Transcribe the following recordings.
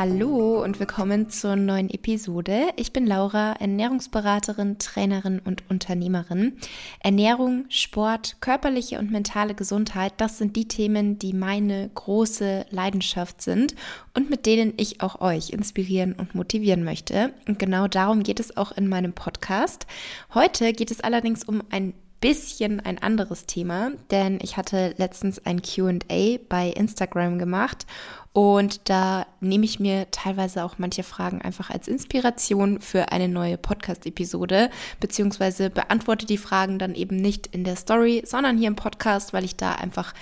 Hallo und willkommen zur neuen Episode. Ich bin Laura, Ernährungsberaterin, Trainerin und Unternehmerin. Ernährung, Sport, körperliche und mentale Gesundheit, das sind die Themen, die meine große Leidenschaft sind und mit denen ich auch euch inspirieren und motivieren möchte. Und genau darum geht es auch in meinem Podcast. Heute geht es allerdings um ein bisschen ein anderes Thema, denn ich hatte letztens ein QA bei Instagram gemacht und da nehme ich mir teilweise auch manche Fragen einfach als Inspiration für eine neue Podcast-Episode, beziehungsweise beantworte die Fragen dann eben nicht in der Story, sondern hier im Podcast, weil ich da einfach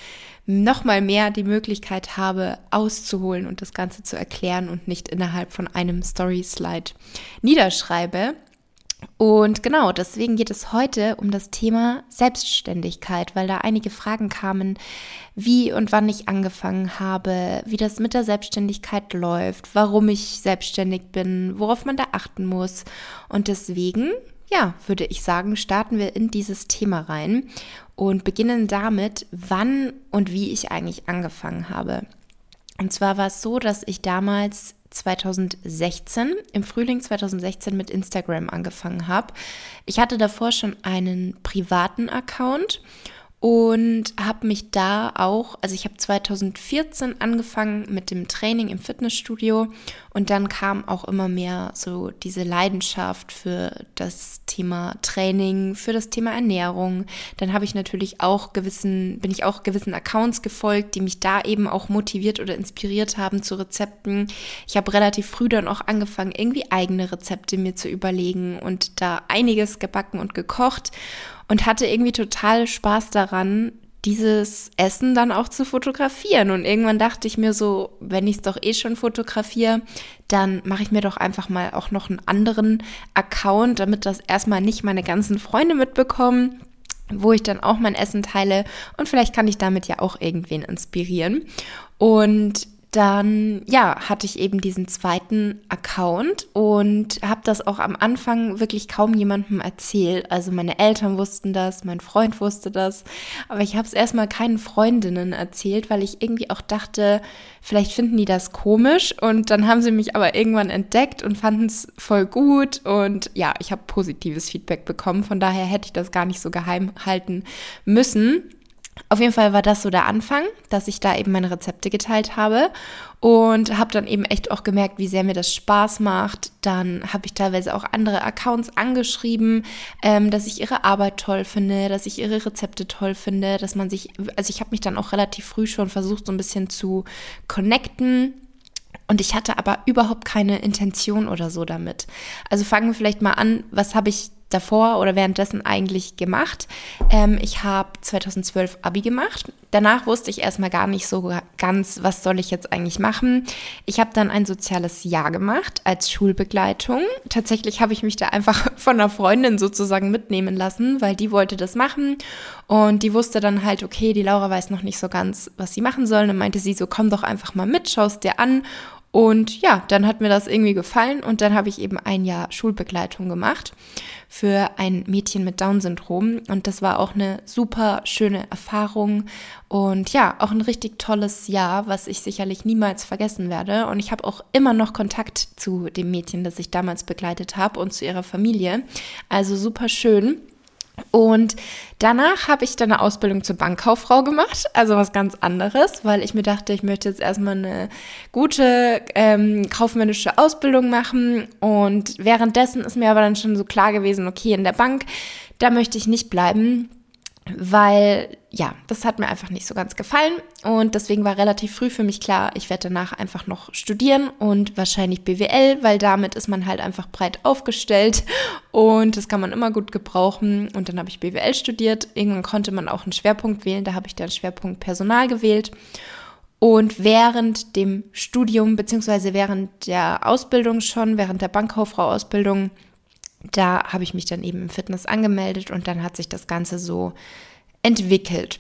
nochmal mehr die Möglichkeit habe, auszuholen und das Ganze zu erklären und nicht innerhalb von einem Story-Slide niederschreibe. Und genau, deswegen geht es heute um das Thema Selbstständigkeit, weil da einige Fragen kamen, wie und wann ich angefangen habe, wie das mit der Selbstständigkeit läuft, warum ich selbstständig bin, worauf man da achten muss. Und deswegen, ja, würde ich sagen, starten wir in dieses Thema rein und beginnen damit, wann und wie ich eigentlich angefangen habe. Und zwar war es so, dass ich damals 2016, im Frühling 2016 mit Instagram angefangen habe. Ich hatte davor schon einen privaten Account und habe mich da auch, also ich habe 2014 angefangen mit dem Training im Fitnessstudio und dann kam auch immer mehr so diese Leidenschaft für das Thema Training, für das Thema Ernährung. Dann habe ich natürlich auch gewissen, bin ich auch gewissen Accounts gefolgt, die mich da eben auch motiviert oder inspiriert haben zu Rezepten. Ich habe relativ früh dann auch angefangen, irgendwie eigene Rezepte mir zu überlegen und da einiges gebacken und gekocht und hatte irgendwie total Spaß daran, dieses Essen dann auch zu fotografieren. Und irgendwann dachte ich mir so, wenn ich es doch eh schon fotografiere, dann mache ich mir doch einfach mal auch noch einen anderen Account, damit das erstmal nicht meine ganzen Freunde mitbekommen wo ich dann auch mein Essen teile und vielleicht kann ich damit ja auch irgendwen inspirieren. Und dann ja, hatte ich eben diesen zweiten Account und habe das auch am Anfang wirklich kaum jemandem erzählt. Also meine Eltern wussten das, mein Freund wusste das, aber ich habe es erstmal keinen Freundinnen erzählt, weil ich irgendwie auch dachte, vielleicht finden die das komisch und dann haben sie mich aber irgendwann entdeckt und fanden es voll gut und ja, ich habe positives Feedback bekommen, von daher hätte ich das gar nicht so geheim halten müssen. Auf jeden Fall war das so der Anfang, dass ich da eben meine Rezepte geteilt habe und habe dann eben echt auch gemerkt, wie sehr mir das Spaß macht. Dann habe ich teilweise auch andere Accounts angeschrieben, ähm, dass ich ihre Arbeit toll finde, dass ich ihre Rezepte toll finde, dass man sich, also ich habe mich dann auch relativ früh schon versucht, so ein bisschen zu connecten. Und ich hatte aber überhaupt keine Intention oder so damit. Also fangen wir vielleicht mal an, was habe ich davor oder währenddessen eigentlich gemacht? Ähm, ich habe 2012 Abi gemacht. Danach wusste ich erstmal gar nicht so ganz, was soll ich jetzt eigentlich machen. Ich habe dann ein soziales Jahr gemacht als Schulbegleitung. Tatsächlich habe ich mich da einfach von einer Freundin sozusagen mitnehmen lassen, weil die wollte das machen und die wusste dann halt, okay, die Laura weiß noch nicht so ganz, was sie machen soll. Und dann meinte sie so, komm doch einfach mal mit, schaust dir an und ja, dann hat mir das irgendwie gefallen und dann habe ich eben ein Jahr Schulbegleitung gemacht für ein Mädchen mit Down-Syndrom und das war auch eine super schöne Erfahrung und ja, auch ein richtig tolles Jahr, was ich sicherlich niemals vergessen werde und ich habe auch immer noch Kontakt zu dem Mädchen, das ich damals begleitet habe und zu ihrer Familie. Also super schön. Und danach habe ich dann eine Ausbildung zur Bankkauffrau gemacht, also was ganz anderes, weil ich mir dachte, ich möchte jetzt erstmal eine gute ähm, kaufmännische Ausbildung machen. Und währenddessen ist mir aber dann schon so klar gewesen, okay, in der Bank, da möchte ich nicht bleiben weil ja, das hat mir einfach nicht so ganz gefallen und deswegen war relativ früh für mich klar, ich werde danach einfach noch studieren und wahrscheinlich BWL, weil damit ist man halt einfach breit aufgestellt und das kann man immer gut gebrauchen und dann habe ich BWL studiert. Irgendwann konnte man auch einen Schwerpunkt wählen, da habe ich dann Schwerpunkt Personal gewählt. Und während dem Studium, beziehungsweise während der Ausbildung schon, während der Bankkauffrau-Ausbildung, da habe ich mich dann eben im Fitness angemeldet und dann hat sich das Ganze so entwickelt.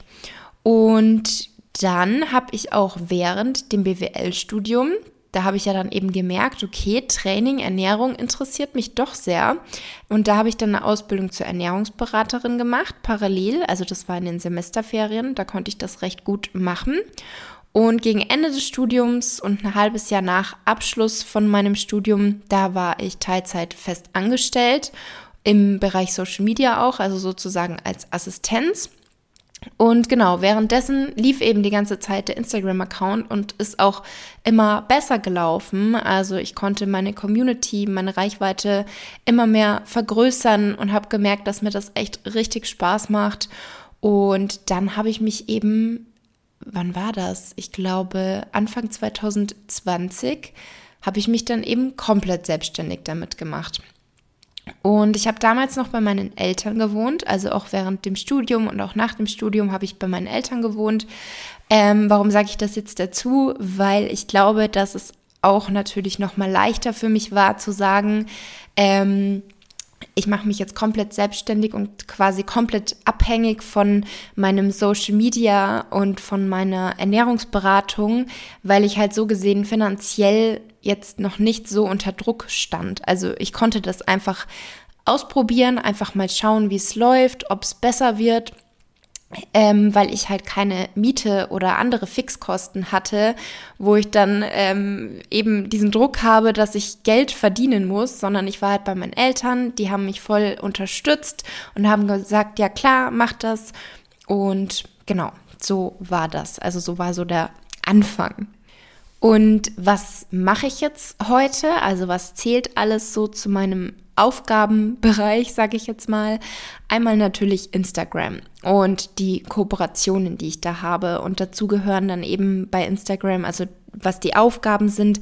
Und dann habe ich auch während dem BWL-Studium, da habe ich ja dann eben gemerkt, okay, Training, Ernährung interessiert mich doch sehr. Und da habe ich dann eine Ausbildung zur Ernährungsberaterin gemacht, parallel. Also das war in den Semesterferien, da konnte ich das recht gut machen. Und gegen Ende des Studiums und ein halbes Jahr nach Abschluss von meinem Studium, da war ich Teilzeit fest angestellt im Bereich Social Media auch, also sozusagen als Assistenz. Und genau, währenddessen lief eben die ganze Zeit der Instagram-Account und ist auch immer besser gelaufen. Also ich konnte meine Community, meine Reichweite immer mehr vergrößern und habe gemerkt, dass mir das echt richtig Spaß macht. Und dann habe ich mich eben, wann war das? Ich glaube Anfang 2020 habe ich mich dann eben komplett selbstständig damit gemacht. Und ich habe damals noch bei meinen Eltern gewohnt, also auch während dem Studium und auch nach dem Studium habe ich bei meinen Eltern gewohnt. Ähm, warum sage ich das jetzt dazu? Weil ich glaube, dass es auch natürlich noch mal leichter für mich war zu sagen, ähm, ich mache mich jetzt komplett selbstständig und quasi komplett abhängig von meinem Social Media und von meiner Ernährungsberatung, weil ich halt so gesehen finanziell jetzt noch nicht so unter Druck stand. Also ich konnte das einfach ausprobieren, einfach mal schauen, wie es läuft, ob es besser wird ähm, weil ich halt keine Miete oder andere Fixkosten hatte, wo ich dann ähm, eben diesen Druck habe, dass ich Geld verdienen muss, sondern ich war halt bei meinen Eltern, die haben mich voll unterstützt und haben gesagt, ja klar, mach das. Und genau, so war das. Also so war so der Anfang. Und was mache ich jetzt heute? Also was zählt alles so zu meinem Aufgabenbereich, sage ich jetzt mal. Einmal natürlich Instagram und die Kooperationen, die ich da habe. Und dazu gehören dann eben bei Instagram, also was die Aufgaben sind,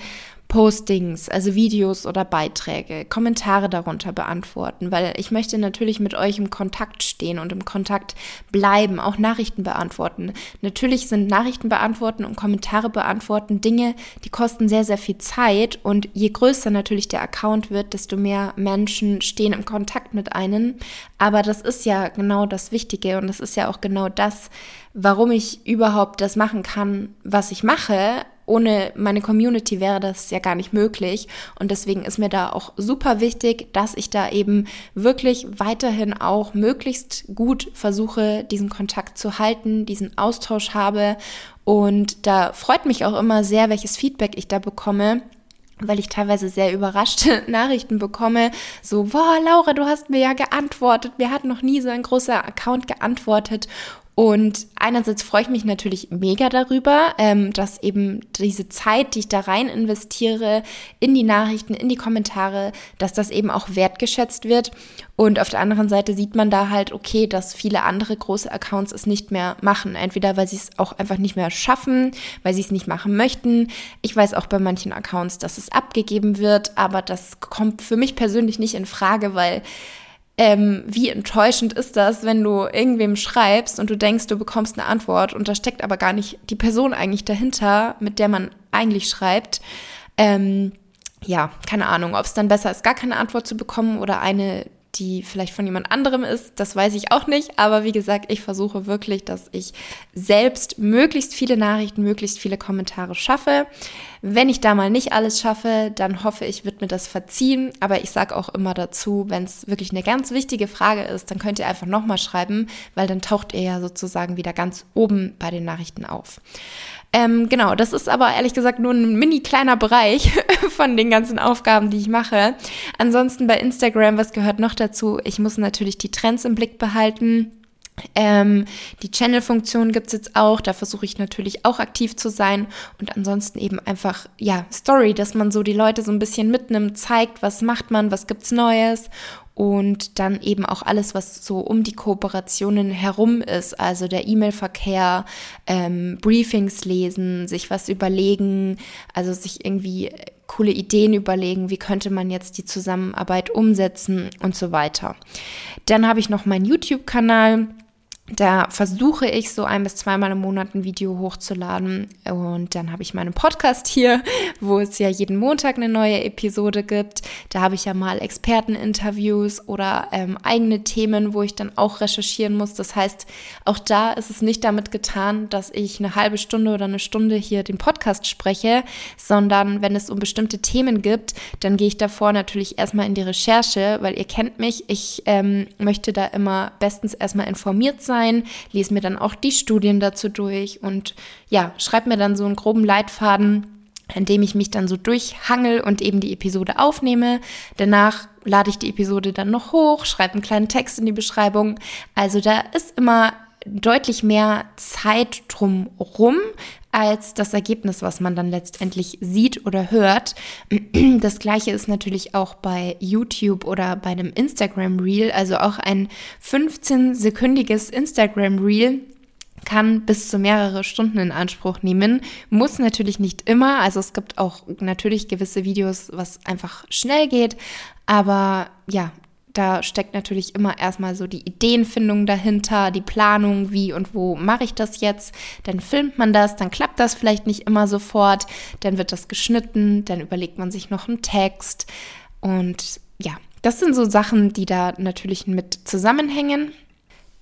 Postings, also Videos oder Beiträge, Kommentare darunter beantworten, weil ich möchte natürlich mit euch im Kontakt stehen und im Kontakt bleiben, auch Nachrichten beantworten. Natürlich sind Nachrichten beantworten und Kommentare beantworten Dinge, die kosten sehr, sehr viel Zeit und je größer natürlich der Account wird, desto mehr Menschen stehen im Kontakt mit einem. Aber das ist ja genau das Wichtige und das ist ja auch genau das, warum ich überhaupt das machen kann, was ich mache ohne meine Community wäre das ja gar nicht möglich. Und deswegen ist mir da auch super wichtig, dass ich da eben wirklich weiterhin auch möglichst gut versuche, diesen Kontakt zu halten, diesen Austausch habe. Und da freut mich auch immer sehr, welches Feedback ich da bekomme weil ich teilweise sehr überraschte Nachrichten bekomme, so, boah, Laura, du hast mir ja geantwortet, mir hat noch nie so ein großer Account geantwortet und einerseits freue ich mich natürlich mega darüber, ähm, dass eben diese Zeit, die ich da rein investiere, in die Nachrichten, in die Kommentare, dass das eben auch wertgeschätzt wird. Und auf der anderen Seite sieht man da halt, okay, dass viele andere große Accounts es nicht mehr machen. Entweder weil sie es auch einfach nicht mehr schaffen, weil sie es nicht machen möchten. Ich weiß auch bei manchen Accounts, dass es abgegeben wird, aber das kommt für mich persönlich nicht in Frage, weil ähm, wie enttäuschend ist das, wenn du irgendwem schreibst und du denkst, du bekommst eine Antwort und da steckt aber gar nicht die Person eigentlich dahinter, mit der man eigentlich schreibt. Ähm, ja, keine Ahnung, ob es dann besser ist, gar keine Antwort zu bekommen oder eine, die vielleicht von jemand anderem ist, das weiß ich auch nicht. Aber wie gesagt, ich versuche wirklich, dass ich selbst möglichst viele Nachrichten, möglichst viele Kommentare schaffe. Wenn ich da mal nicht alles schaffe, dann hoffe ich, wird mir das verziehen. Aber ich sage auch immer dazu, wenn es wirklich eine ganz wichtige Frage ist, dann könnt ihr einfach nochmal schreiben, weil dann taucht ihr ja sozusagen wieder ganz oben bei den Nachrichten auf. Ähm, genau, das ist aber ehrlich gesagt nur ein mini kleiner Bereich von den ganzen Aufgaben, die ich mache. Ansonsten bei Instagram, was gehört noch dazu? Ich muss natürlich die Trends im Blick behalten. Ähm, die Channel-Funktion gibt's jetzt auch, da versuche ich natürlich auch aktiv zu sein. Und ansonsten eben einfach, ja, Story, dass man so die Leute so ein bisschen mitnimmt, zeigt, was macht man, was gibt's Neues. Und dann eben auch alles, was so um die Kooperationen herum ist, also der E-Mail-Verkehr, ähm, Briefings lesen, sich was überlegen, also sich irgendwie coole Ideen überlegen, wie könnte man jetzt die Zusammenarbeit umsetzen und so weiter. Dann habe ich noch meinen YouTube-Kanal da versuche ich so ein bis zweimal im Monat ein Video hochzuladen. Und dann habe ich meinen Podcast hier, wo es ja jeden Montag eine neue Episode gibt. Da habe ich ja mal Experteninterviews oder ähm, eigene Themen, wo ich dann auch recherchieren muss. Das heißt, auch da ist es nicht damit getan, dass ich eine halbe Stunde oder eine Stunde hier den Podcast spreche, sondern wenn es um bestimmte Themen gibt, dann gehe ich davor natürlich erstmal in die Recherche, weil ihr kennt mich. Ich ähm, möchte da immer bestens erstmal informiert sein sein, lese mir dann auch die Studien dazu durch und ja, schreibe mir dann so einen groben Leitfaden, in dem ich mich dann so durchhangel und eben die Episode aufnehme. Danach lade ich die Episode dann noch hoch, schreibe einen kleinen Text in die Beschreibung. Also da ist immer deutlich mehr Zeit drumrum als das Ergebnis, was man dann letztendlich sieht oder hört. Das gleiche ist natürlich auch bei YouTube oder bei einem Instagram Reel, also auch ein 15-sekündiges Instagram Reel kann bis zu mehrere Stunden in Anspruch nehmen. Muss natürlich nicht immer. Also es gibt auch natürlich gewisse Videos, was einfach schnell geht. Aber ja, da steckt natürlich immer erstmal so die Ideenfindung dahinter, die Planung, wie und wo mache ich das jetzt. Dann filmt man das, dann klappt das vielleicht nicht immer sofort, dann wird das geschnitten, dann überlegt man sich noch einen Text. Und ja, das sind so Sachen, die da natürlich mit zusammenhängen.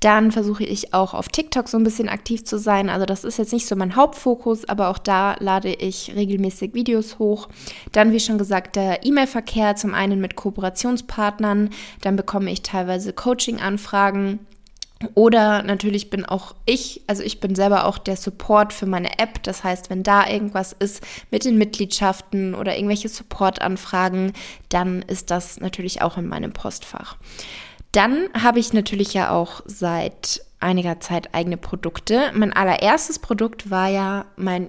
Dann versuche ich auch auf TikTok so ein bisschen aktiv zu sein. Also das ist jetzt nicht so mein Hauptfokus, aber auch da lade ich regelmäßig Videos hoch. Dann, wie schon gesagt, der E-Mail-Verkehr, zum einen mit Kooperationspartnern. Dann bekomme ich teilweise Coaching-Anfragen. Oder natürlich bin auch ich, also ich bin selber auch der Support für meine App. Das heißt, wenn da irgendwas ist mit den Mitgliedschaften oder irgendwelche Support-Anfragen, dann ist das natürlich auch in meinem Postfach. Dann habe ich natürlich ja auch seit einiger Zeit eigene Produkte. Mein allererstes Produkt war ja mein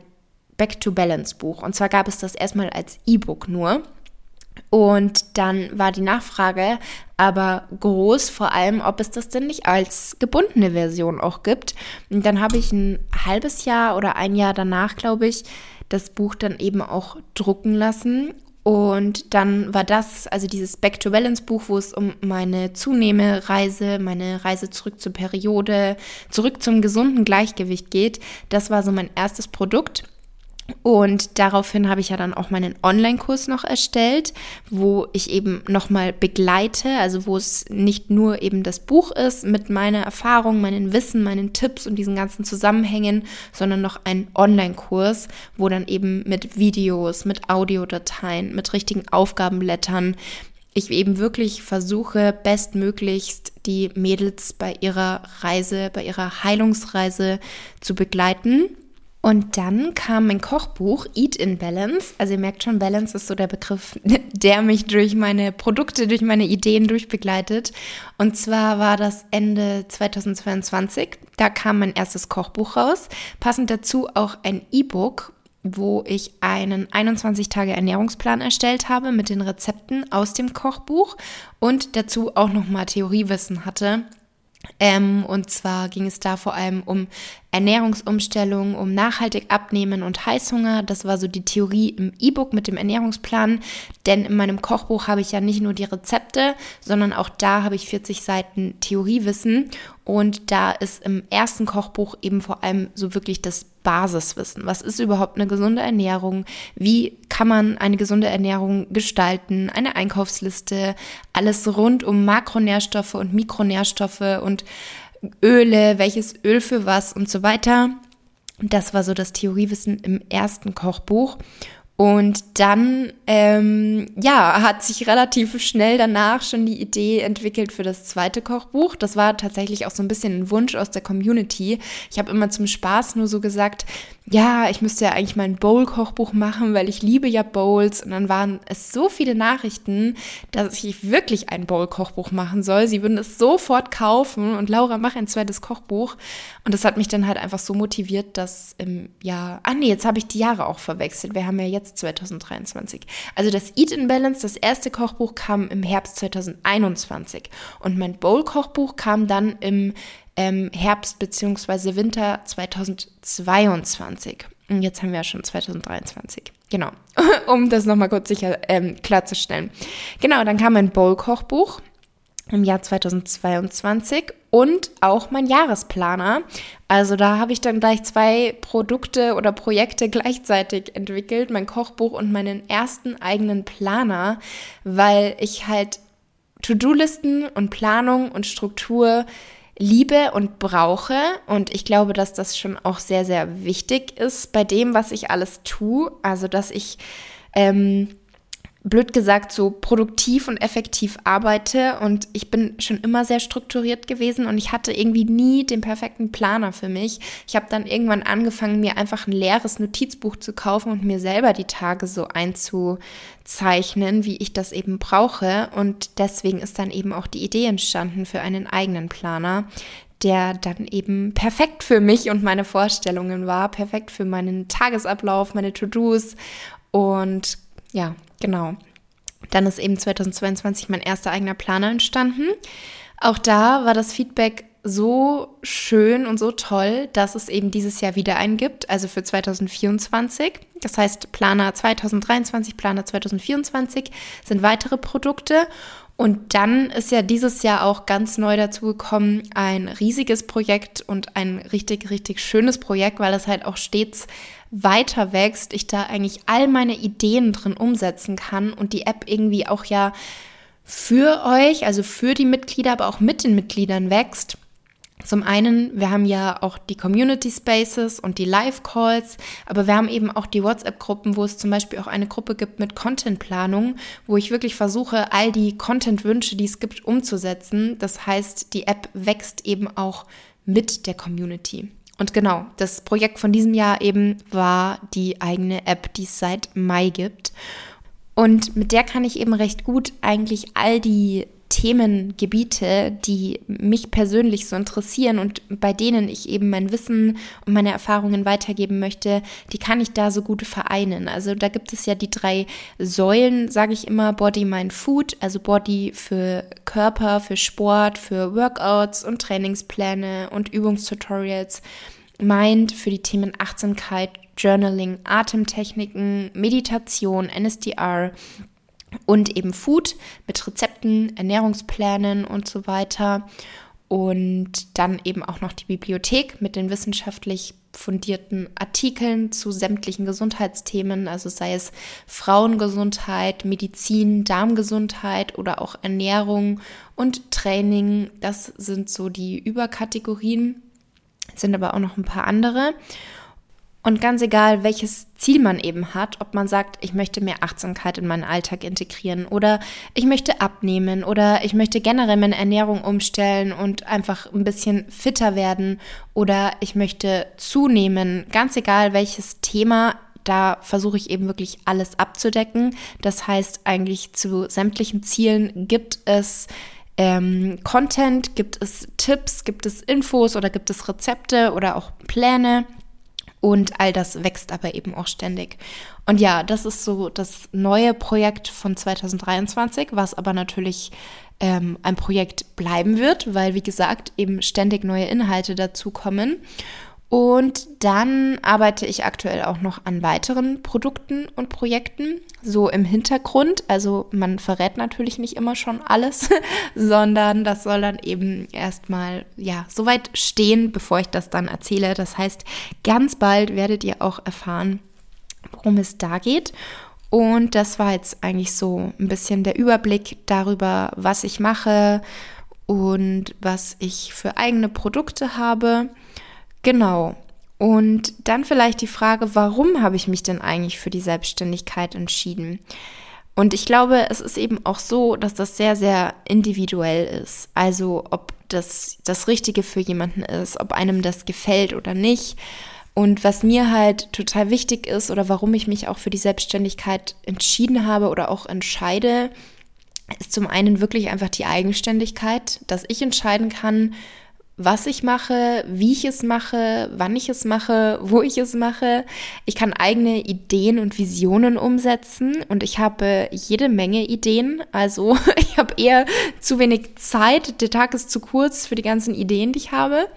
Back to Balance Buch. Und zwar gab es das erstmal als E-Book nur. Und dann war die Nachfrage aber groß, vor allem, ob es das denn nicht als gebundene Version auch gibt. Und dann habe ich ein halbes Jahr oder ein Jahr danach, glaube ich, das Buch dann eben auch drucken lassen und dann war das, also dieses Back to Balance Buch, wo es um meine Zunehmereise, meine Reise zurück zur Periode, zurück zum gesunden Gleichgewicht geht. Das war so mein erstes Produkt. Und daraufhin habe ich ja dann auch meinen Online-Kurs noch erstellt, wo ich eben nochmal begleite, also wo es nicht nur eben das Buch ist mit meiner Erfahrung, meinen Wissen, meinen Tipps und diesen ganzen Zusammenhängen, sondern noch ein Online-Kurs, wo dann eben mit Videos, mit Audiodateien, mit richtigen Aufgabenblättern ich eben wirklich versuche, bestmöglichst die Mädels bei ihrer Reise, bei ihrer Heilungsreise zu begleiten und dann kam mein Kochbuch Eat in Balance. Also ihr merkt schon, Balance ist so der Begriff, der mich durch meine Produkte, durch meine Ideen durchbegleitet. Und zwar war das Ende 2022. Da kam mein erstes Kochbuch raus. Passend dazu auch ein E-Book, wo ich einen 21 Tage Ernährungsplan erstellt habe mit den Rezepten aus dem Kochbuch und dazu auch noch mal Theoriewissen hatte ähm, und zwar ging es da vor allem um Ernährungsumstellung, um nachhaltig abnehmen und Heißhunger. Das war so die Theorie im E-Book mit dem Ernährungsplan. Denn in meinem Kochbuch habe ich ja nicht nur die Rezepte, sondern auch da habe ich 40 Seiten Theoriewissen. Und da ist im ersten Kochbuch eben vor allem so wirklich das Basiswissen. Was ist überhaupt eine gesunde Ernährung? Wie kann man eine gesunde Ernährung gestalten? Eine Einkaufsliste, alles rund um Makronährstoffe und Mikronährstoffe und Öle, welches Öl für was und so weiter. Das war so das Theoriewissen im ersten Kochbuch. Und dann, ähm, ja, hat sich relativ schnell danach schon die Idee entwickelt für das zweite Kochbuch. Das war tatsächlich auch so ein bisschen ein Wunsch aus der Community. Ich habe immer zum Spaß nur so gesagt, ja, ich müsste ja eigentlich mal ein Bowl-Kochbuch machen, weil ich liebe ja Bowls. Und dann waren es so viele Nachrichten, dass ich wirklich ein Bowl-Kochbuch machen soll. Sie würden es sofort kaufen und Laura, mach ein zweites Kochbuch. Und das hat mich dann halt einfach so motiviert, dass im Jahr, ah nee, jetzt habe ich die Jahre auch verwechselt. Wir haben ja jetzt 2023. Also das Eat in Balance, das erste Kochbuch kam im Herbst 2021. Und mein Bowl-Kochbuch kam dann im ähm, Herbst bzw. Winter 2022. Und jetzt haben wir ja schon 2023. Genau, um das nochmal kurz sicher ähm, klarzustellen. Genau, dann kam mein Bowl-Kochbuch im Jahr 2022 und auch mein Jahresplaner. Also da habe ich dann gleich zwei Produkte oder Projekte gleichzeitig entwickelt, mein Kochbuch und meinen ersten eigenen Planer, weil ich halt To-Do-Listen und Planung und Struktur liebe und brauche. Und ich glaube, dass das schon auch sehr, sehr wichtig ist bei dem, was ich alles tue. Also, dass ich ähm, blöd gesagt, so produktiv und effektiv arbeite. Und ich bin schon immer sehr strukturiert gewesen und ich hatte irgendwie nie den perfekten Planer für mich. Ich habe dann irgendwann angefangen, mir einfach ein leeres Notizbuch zu kaufen und mir selber die Tage so einzuzeichnen, wie ich das eben brauche. Und deswegen ist dann eben auch die Idee entstanden für einen eigenen Planer, der dann eben perfekt für mich und meine Vorstellungen war, perfekt für meinen Tagesablauf, meine To-Dos und ja, genau. Dann ist eben 2022 mein erster eigener Planer entstanden. Auch da war das Feedback so schön und so toll, dass es eben dieses Jahr wieder einen gibt, also für 2024. Das heißt, Planer 2023, Planer 2024 sind weitere Produkte. Und dann ist ja dieses Jahr auch ganz neu dazu gekommen, ein riesiges Projekt und ein richtig, richtig schönes Projekt, weil es halt auch stets weiter wächst, ich da eigentlich all meine Ideen drin umsetzen kann und die App irgendwie auch ja für euch, also für die Mitglieder, aber auch mit den Mitgliedern wächst. Zum einen, wir haben ja auch die Community Spaces und die Live-Calls, aber wir haben eben auch die WhatsApp-Gruppen, wo es zum Beispiel auch eine Gruppe gibt mit Content-Planung, wo ich wirklich versuche, all die Content-Wünsche, die es gibt, umzusetzen. Das heißt, die App wächst eben auch mit der Community. Und genau, das Projekt von diesem Jahr eben war die eigene App, die es seit Mai gibt. Und mit der kann ich eben recht gut eigentlich all die Themengebiete, die mich persönlich so interessieren und bei denen ich eben mein Wissen und meine Erfahrungen weitergeben möchte, die kann ich da so gut vereinen. Also da gibt es ja die drei Säulen, sage ich immer, Body, Mind, Food, also Body für Körper, für Sport, für Workouts und Trainingspläne und Übungstutorials. Mind für die Themen Achtsamkeit, Journaling, Atemtechniken, Meditation, NSDR und eben Food mit Rezepten, Ernährungsplänen und so weiter. Und dann eben auch noch die Bibliothek mit den wissenschaftlich fundierten Artikeln zu sämtlichen Gesundheitsthemen, also sei es Frauengesundheit, Medizin, Darmgesundheit oder auch Ernährung und Training. Das sind so die Überkategorien, sind aber auch noch ein paar andere. Und ganz egal, welches Ziel man eben hat, ob man sagt, ich möchte mehr Achtsamkeit in meinen Alltag integrieren oder ich möchte abnehmen oder ich möchte generell meine Ernährung umstellen und einfach ein bisschen fitter werden oder ich möchte zunehmen, ganz egal welches Thema, da versuche ich eben wirklich alles abzudecken. Das heißt, eigentlich zu sämtlichen Zielen gibt es ähm, Content, gibt es Tipps, gibt es Infos oder gibt es Rezepte oder auch Pläne. Und all das wächst aber eben auch ständig. Und ja, das ist so das neue Projekt von 2023, was aber natürlich ähm, ein Projekt bleiben wird, weil, wie gesagt, eben ständig neue Inhalte dazukommen. Und dann arbeite ich aktuell auch noch an weiteren Produkten und Projekten, so im Hintergrund. Also man verrät natürlich nicht immer schon alles, sondern das soll dann eben erstmal, ja, soweit stehen, bevor ich das dann erzähle. Das heißt, ganz bald werdet ihr auch erfahren, worum es da geht. Und das war jetzt eigentlich so ein bisschen der Überblick darüber, was ich mache und was ich für eigene Produkte habe. Genau. Und dann vielleicht die Frage, warum habe ich mich denn eigentlich für die Selbstständigkeit entschieden? Und ich glaube, es ist eben auch so, dass das sehr, sehr individuell ist. Also ob das das Richtige für jemanden ist, ob einem das gefällt oder nicht. Und was mir halt total wichtig ist oder warum ich mich auch für die Selbstständigkeit entschieden habe oder auch entscheide, ist zum einen wirklich einfach die Eigenständigkeit, dass ich entscheiden kann, was ich mache, wie ich es mache, wann ich es mache, wo ich es mache. Ich kann eigene Ideen und Visionen umsetzen und ich habe jede Menge Ideen. Also ich habe eher zu wenig Zeit. Der Tag ist zu kurz für die ganzen Ideen, die ich habe.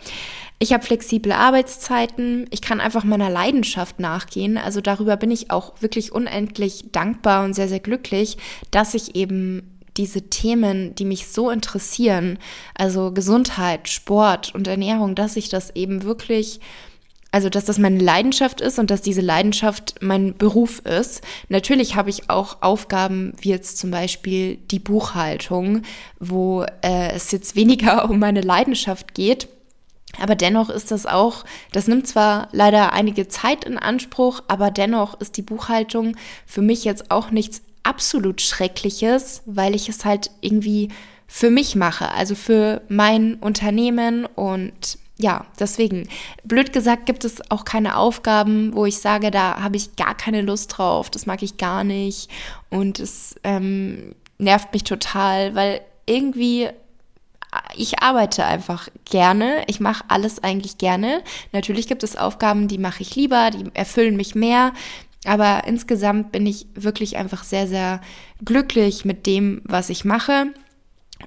Ich habe flexible Arbeitszeiten. Ich kann einfach meiner Leidenschaft nachgehen. Also darüber bin ich auch wirklich unendlich dankbar und sehr, sehr glücklich, dass ich eben diese Themen, die mich so interessieren, also Gesundheit, Sport und Ernährung, dass ich das eben wirklich also, dass das meine Leidenschaft ist und dass diese Leidenschaft mein Beruf ist. Natürlich habe ich auch Aufgaben wie jetzt zum Beispiel die Buchhaltung, wo äh, es jetzt weniger um meine Leidenschaft geht. Aber dennoch ist das auch, das nimmt zwar leider einige Zeit in Anspruch, aber dennoch ist die Buchhaltung für mich jetzt auch nichts absolut Schreckliches, weil ich es halt irgendwie für mich mache, also für mein Unternehmen und ja, deswegen, blöd gesagt, gibt es auch keine Aufgaben, wo ich sage, da habe ich gar keine Lust drauf, das mag ich gar nicht und es ähm, nervt mich total, weil irgendwie ich arbeite einfach gerne. Ich mache alles eigentlich gerne. Natürlich gibt es Aufgaben, die mache ich lieber, die erfüllen mich mehr. Aber insgesamt bin ich wirklich einfach sehr, sehr glücklich mit dem, was ich mache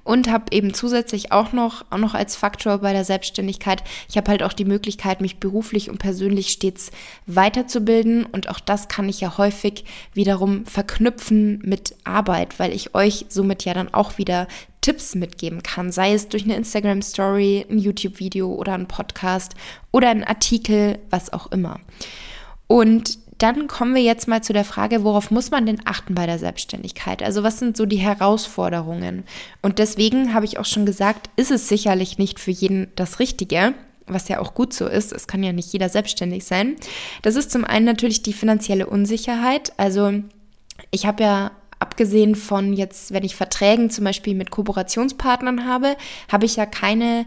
und habe eben zusätzlich auch noch, auch noch als Faktor bei der Selbstständigkeit, ich habe halt auch die Möglichkeit, mich beruflich und persönlich stets weiterzubilden. Und auch das kann ich ja häufig wiederum verknüpfen mit Arbeit, weil ich euch somit ja dann auch wieder Tipps mitgeben kann, sei es durch eine Instagram Story, ein YouTube-Video oder ein Podcast oder ein Artikel, was auch immer. Und dann kommen wir jetzt mal zu der Frage, worauf muss man denn achten bei der Selbstständigkeit? Also was sind so die Herausforderungen? Und deswegen habe ich auch schon gesagt, ist es sicherlich nicht für jeden das Richtige was ja auch gut so ist, es kann ja nicht jeder selbstständig sein. Das ist zum einen natürlich die finanzielle Unsicherheit. Also ich habe ja abgesehen von jetzt, wenn ich Verträgen zum Beispiel mit Kooperationspartnern habe, habe ich ja keine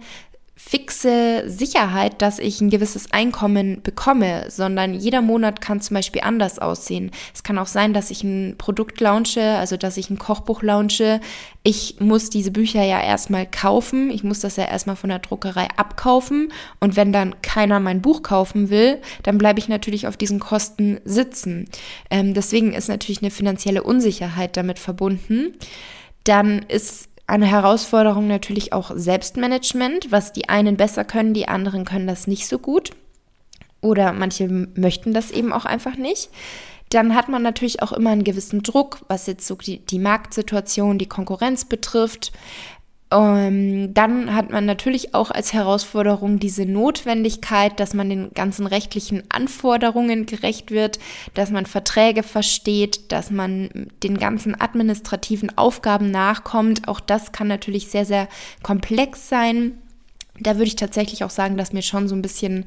fixe Sicherheit, dass ich ein gewisses Einkommen bekomme, sondern jeder Monat kann zum Beispiel anders aussehen. Es kann auch sein, dass ich ein Produkt launche, also dass ich ein Kochbuch launche. Ich muss diese Bücher ja erstmal kaufen. Ich muss das ja erstmal von der Druckerei abkaufen. Und wenn dann keiner mein Buch kaufen will, dann bleibe ich natürlich auf diesen Kosten sitzen. Ähm, deswegen ist natürlich eine finanzielle Unsicherheit damit verbunden. Dann ist eine Herausforderung natürlich auch Selbstmanagement, was die einen besser können, die anderen können das nicht so gut. Oder manche möchten das eben auch einfach nicht. Dann hat man natürlich auch immer einen gewissen Druck, was jetzt so die, die Marktsituation, die Konkurrenz betrifft. Ähm, dann hat man natürlich auch als Herausforderung diese Notwendigkeit, dass man den ganzen rechtlichen Anforderungen gerecht wird, dass man Verträge versteht, dass man den ganzen administrativen Aufgaben nachkommt. Auch das kann natürlich sehr, sehr komplex sein. Da würde ich tatsächlich auch sagen, dass mir schon so ein bisschen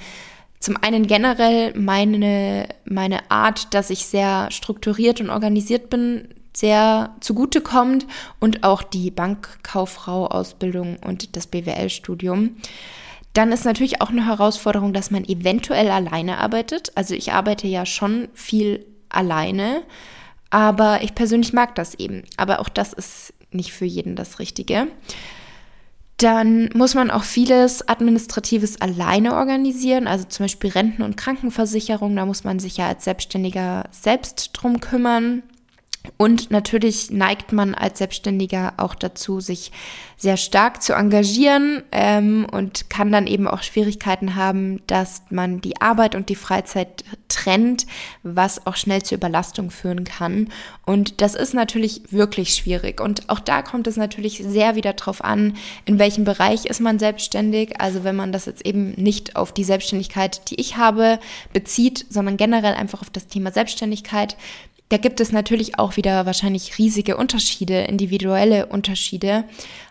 zum einen generell meine, meine Art, dass ich sehr strukturiert und organisiert bin, sehr zugute kommt und auch die Bankkauffrau-Ausbildung und das BWL-Studium. Dann ist natürlich auch eine Herausforderung, dass man eventuell alleine arbeitet. Also ich arbeite ja schon viel alleine, aber ich persönlich mag das eben. Aber auch das ist nicht für jeden das Richtige. Dann muss man auch vieles Administratives alleine organisieren, also zum Beispiel Renten- und Krankenversicherung. Da muss man sich ja als Selbstständiger selbst drum kümmern. Und natürlich neigt man als Selbstständiger auch dazu, sich sehr stark zu engagieren ähm, und kann dann eben auch Schwierigkeiten haben, dass man die Arbeit und die Freizeit trennt, was auch schnell zur Überlastung führen kann. Und das ist natürlich wirklich schwierig. Und auch da kommt es natürlich sehr wieder drauf an, in welchem Bereich ist man selbstständig. Also wenn man das jetzt eben nicht auf die Selbstständigkeit, die ich habe, bezieht, sondern generell einfach auf das Thema Selbstständigkeit, da gibt es natürlich auch wieder wahrscheinlich riesige Unterschiede, individuelle Unterschiede.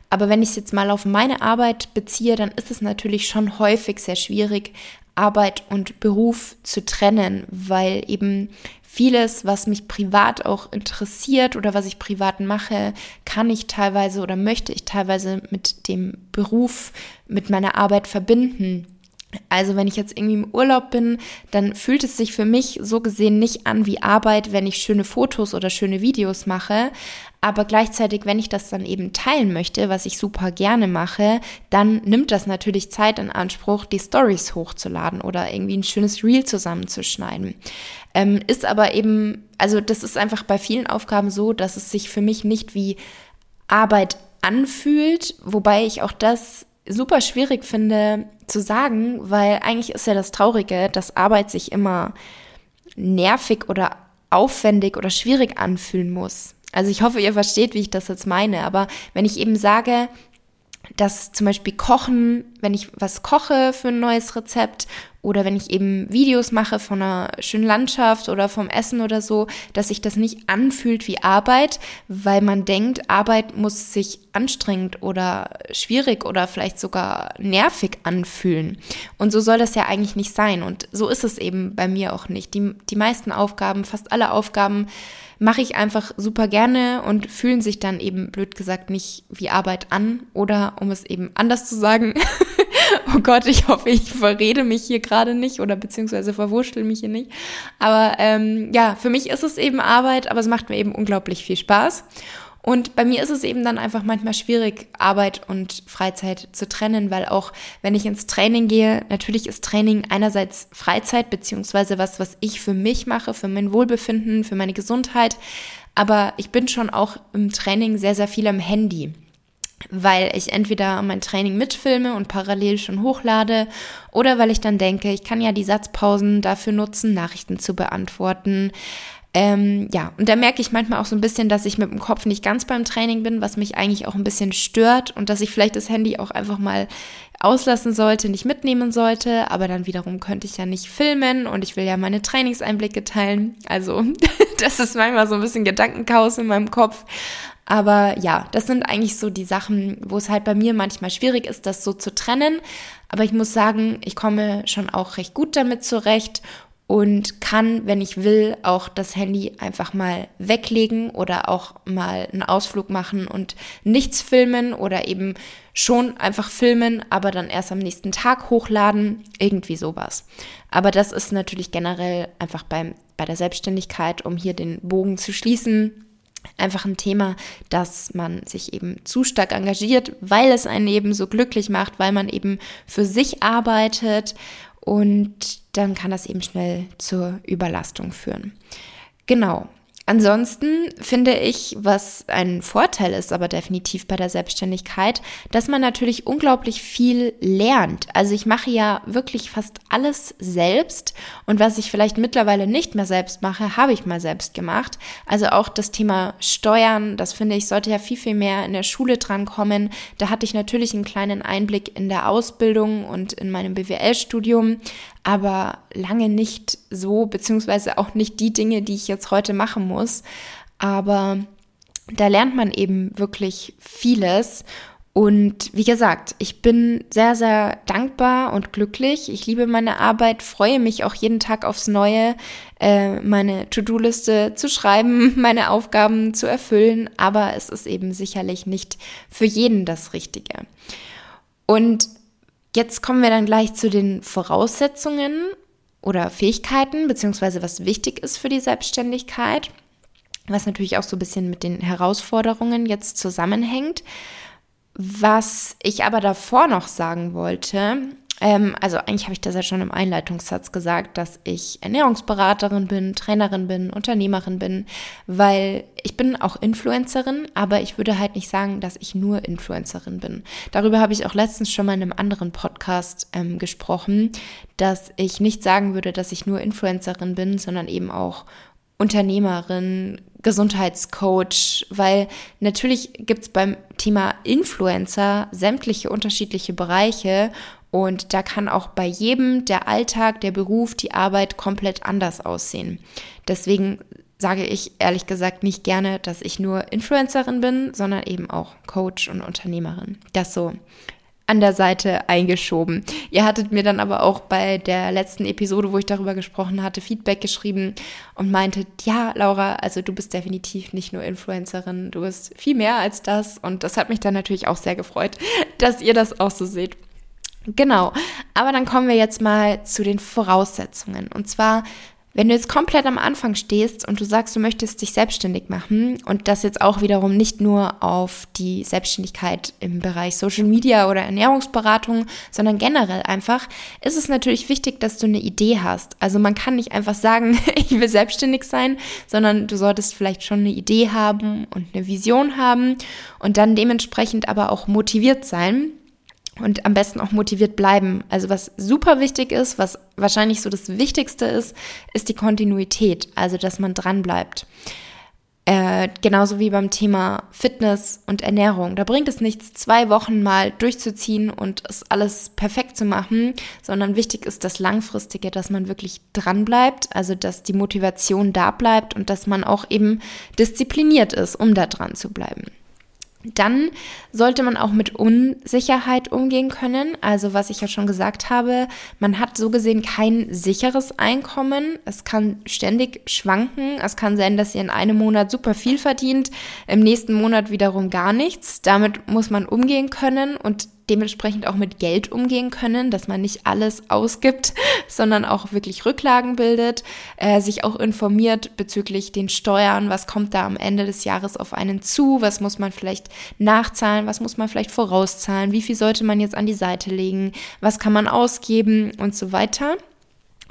Aber wenn ich es jetzt mal auf meine Arbeit beziehe, dann ist es natürlich schon häufig sehr schwierig, Arbeit und Beruf zu trennen, weil eben vieles, was mich privat auch interessiert oder was ich privat mache, kann ich teilweise oder möchte ich teilweise mit dem Beruf, mit meiner Arbeit verbinden. Also wenn ich jetzt irgendwie im Urlaub bin, dann fühlt es sich für mich so gesehen nicht an wie Arbeit, wenn ich schöne Fotos oder schöne Videos mache. Aber gleichzeitig, wenn ich das dann eben teilen möchte, was ich super gerne mache, dann nimmt das natürlich Zeit in Anspruch, die Stories hochzuladen oder irgendwie ein schönes Reel zusammenzuschneiden. Ähm, ist aber eben, also das ist einfach bei vielen Aufgaben so, dass es sich für mich nicht wie Arbeit anfühlt, wobei ich auch das super schwierig finde zu sagen, weil eigentlich ist ja das Traurige, dass Arbeit sich immer nervig oder aufwendig oder schwierig anfühlen muss. Also ich hoffe, ihr versteht, wie ich das jetzt meine. Aber wenn ich eben sage, dass zum Beispiel Kochen, wenn ich was koche für ein neues Rezept oder wenn ich eben Videos mache von einer schönen Landschaft oder vom Essen oder so, dass sich das nicht anfühlt wie Arbeit, weil man denkt, Arbeit muss sich anstrengend oder schwierig oder vielleicht sogar nervig anfühlen. Und so soll das ja eigentlich nicht sein. Und so ist es eben bei mir auch nicht. Die, die meisten Aufgaben, fast alle Aufgaben, mache ich einfach super gerne und fühlen sich dann eben blöd gesagt nicht wie Arbeit an oder um es eben anders zu sagen. oh Gott, ich hoffe, ich verrede mich hier gerade nicht oder beziehungsweise verwurschtel mich hier nicht. Aber ähm, ja, für mich ist es eben Arbeit, aber es macht mir eben unglaublich viel Spaß. Und bei mir ist es eben dann einfach manchmal schwierig, Arbeit und Freizeit zu trennen, weil auch wenn ich ins Training gehe, natürlich ist Training einerseits Freizeit beziehungsweise was, was ich für mich mache, für mein Wohlbefinden, für meine Gesundheit. Aber ich bin schon auch im Training sehr, sehr viel am Handy weil ich entweder mein Training mitfilme und parallel schon hochlade oder weil ich dann denke, ich kann ja die Satzpausen dafür nutzen, Nachrichten zu beantworten, ähm, ja, und da merke ich manchmal auch so ein bisschen, dass ich mit dem Kopf nicht ganz beim Training bin, was mich eigentlich auch ein bisschen stört und dass ich vielleicht das Handy auch einfach mal auslassen sollte, nicht mitnehmen sollte, aber dann wiederum könnte ich ja nicht filmen und ich will ja meine Trainingseinblicke teilen. Also das ist manchmal so ein bisschen Gedankenchaos in meinem Kopf. Aber ja, das sind eigentlich so die Sachen, wo es halt bei mir manchmal schwierig ist, das so zu trennen. Aber ich muss sagen, ich komme schon auch recht gut damit zurecht und kann, wenn ich will, auch das Handy einfach mal weglegen oder auch mal einen Ausflug machen und nichts filmen oder eben schon einfach filmen, aber dann erst am nächsten Tag hochladen, irgendwie sowas. Aber das ist natürlich generell einfach beim, bei der Selbstständigkeit, um hier den Bogen zu schließen, einfach ein Thema, dass man sich eben zu stark engagiert, weil es einen eben so glücklich macht, weil man eben für sich arbeitet und dann kann das eben schnell zur Überlastung führen. Genau. Ansonsten finde ich, was ein Vorteil ist, aber definitiv bei der Selbstständigkeit, dass man natürlich unglaublich viel lernt. Also ich mache ja wirklich fast alles selbst und was ich vielleicht mittlerweile nicht mehr selbst mache, habe ich mal selbst gemacht. Also auch das Thema Steuern, das finde ich, sollte ja viel, viel mehr in der Schule drankommen. Da hatte ich natürlich einen kleinen Einblick in der Ausbildung und in meinem BWL-Studium, aber lange nicht so, beziehungsweise auch nicht die Dinge, die ich jetzt heute machen muss. Aber da lernt man eben wirklich vieles. Und wie gesagt, ich bin sehr, sehr dankbar und glücklich. Ich liebe meine Arbeit, freue mich auch jeden Tag aufs Neue, äh, meine To-Do-Liste zu schreiben, meine Aufgaben zu erfüllen. Aber es ist eben sicherlich nicht für jeden das Richtige. Und Jetzt kommen wir dann gleich zu den Voraussetzungen oder Fähigkeiten, beziehungsweise was wichtig ist für die Selbstständigkeit, was natürlich auch so ein bisschen mit den Herausforderungen jetzt zusammenhängt. Was ich aber davor noch sagen wollte, ähm, also eigentlich habe ich das ja schon im Einleitungssatz gesagt, dass ich Ernährungsberaterin bin, Trainerin bin, Unternehmerin bin, weil ich bin auch Influencerin, aber ich würde halt nicht sagen, dass ich nur Influencerin bin. Darüber habe ich auch letztens schon mal in einem anderen Podcast ähm, gesprochen, dass ich nicht sagen würde, dass ich nur Influencerin bin, sondern eben auch Unternehmerin, Gesundheitscoach, weil natürlich gibt es beim Thema Influencer sämtliche unterschiedliche Bereiche und da kann auch bei jedem der Alltag, der Beruf, die Arbeit komplett anders aussehen. Deswegen sage ich ehrlich gesagt nicht gerne, dass ich nur Influencerin bin, sondern eben auch Coach und Unternehmerin. Das so an der Seite eingeschoben. Ihr hattet mir dann aber auch bei der letzten Episode, wo ich darüber gesprochen hatte, Feedback geschrieben und meintet, ja, Laura, also du bist definitiv nicht nur Influencerin, du bist viel mehr als das. Und das hat mich dann natürlich auch sehr gefreut, dass ihr das auch so seht. Genau, aber dann kommen wir jetzt mal zu den Voraussetzungen. Und zwar, wenn du jetzt komplett am Anfang stehst und du sagst, du möchtest dich selbstständig machen und das jetzt auch wiederum nicht nur auf die Selbstständigkeit im Bereich Social Media oder Ernährungsberatung, sondern generell einfach, ist es natürlich wichtig, dass du eine Idee hast. Also man kann nicht einfach sagen, ich will selbstständig sein, sondern du solltest vielleicht schon eine Idee haben und eine Vision haben und dann dementsprechend aber auch motiviert sein und am besten auch motiviert bleiben. Also was super wichtig ist, was wahrscheinlich so das Wichtigste ist, ist die Kontinuität, also dass man dran bleibt. Äh, genauso wie beim Thema Fitness und Ernährung. Da bringt es nichts, zwei Wochen mal durchzuziehen und es alles perfekt zu machen, sondern wichtig ist das Langfristige, dass man wirklich dran bleibt, also dass die Motivation da bleibt und dass man auch eben diszipliniert ist, um da dran zu bleiben. Dann sollte man auch mit Unsicherheit umgehen können. Also was ich ja schon gesagt habe, man hat so gesehen kein sicheres Einkommen. Es kann ständig schwanken. Es kann sein, dass ihr in einem Monat super viel verdient, im nächsten Monat wiederum gar nichts. Damit muss man umgehen können und dementsprechend auch mit Geld umgehen können, dass man nicht alles ausgibt, sondern auch wirklich Rücklagen bildet, äh, sich auch informiert bezüglich den Steuern, was kommt da am Ende des Jahres auf einen zu, was muss man vielleicht nachzahlen, was muss man vielleicht vorauszahlen, wie viel sollte man jetzt an die Seite legen, was kann man ausgeben? Und so weiter.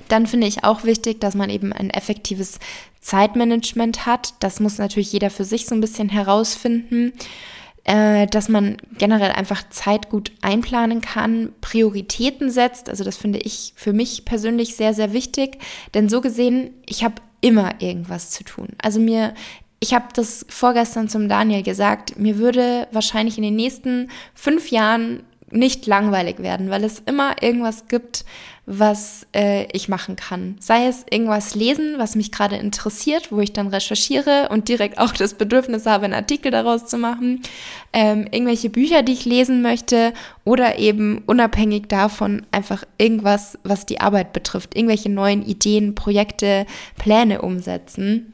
Dann finde ich auch wichtig, dass man eben ein effektives Zeitmanagement hat. Das muss natürlich jeder für sich so ein bisschen herausfinden äh, dass man generell einfach Zeit gut einplanen kann, Prioritäten setzt. Also das finde ich für mich persönlich sehr, sehr wichtig. Denn so gesehen, ich habe immer irgendwas zu tun. Also mir, ich habe das vorgestern zum Daniel gesagt, mir würde wahrscheinlich in den nächsten fünf Jahren nicht langweilig werden, weil es immer irgendwas gibt, was äh, ich machen kann. Sei es irgendwas lesen, was mich gerade interessiert, wo ich dann recherchiere und direkt auch das Bedürfnis habe, einen Artikel daraus zu machen, ähm, irgendwelche Bücher, die ich lesen möchte oder eben unabhängig davon einfach irgendwas, was die Arbeit betrifft, irgendwelche neuen Ideen, Projekte, Pläne umsetzen.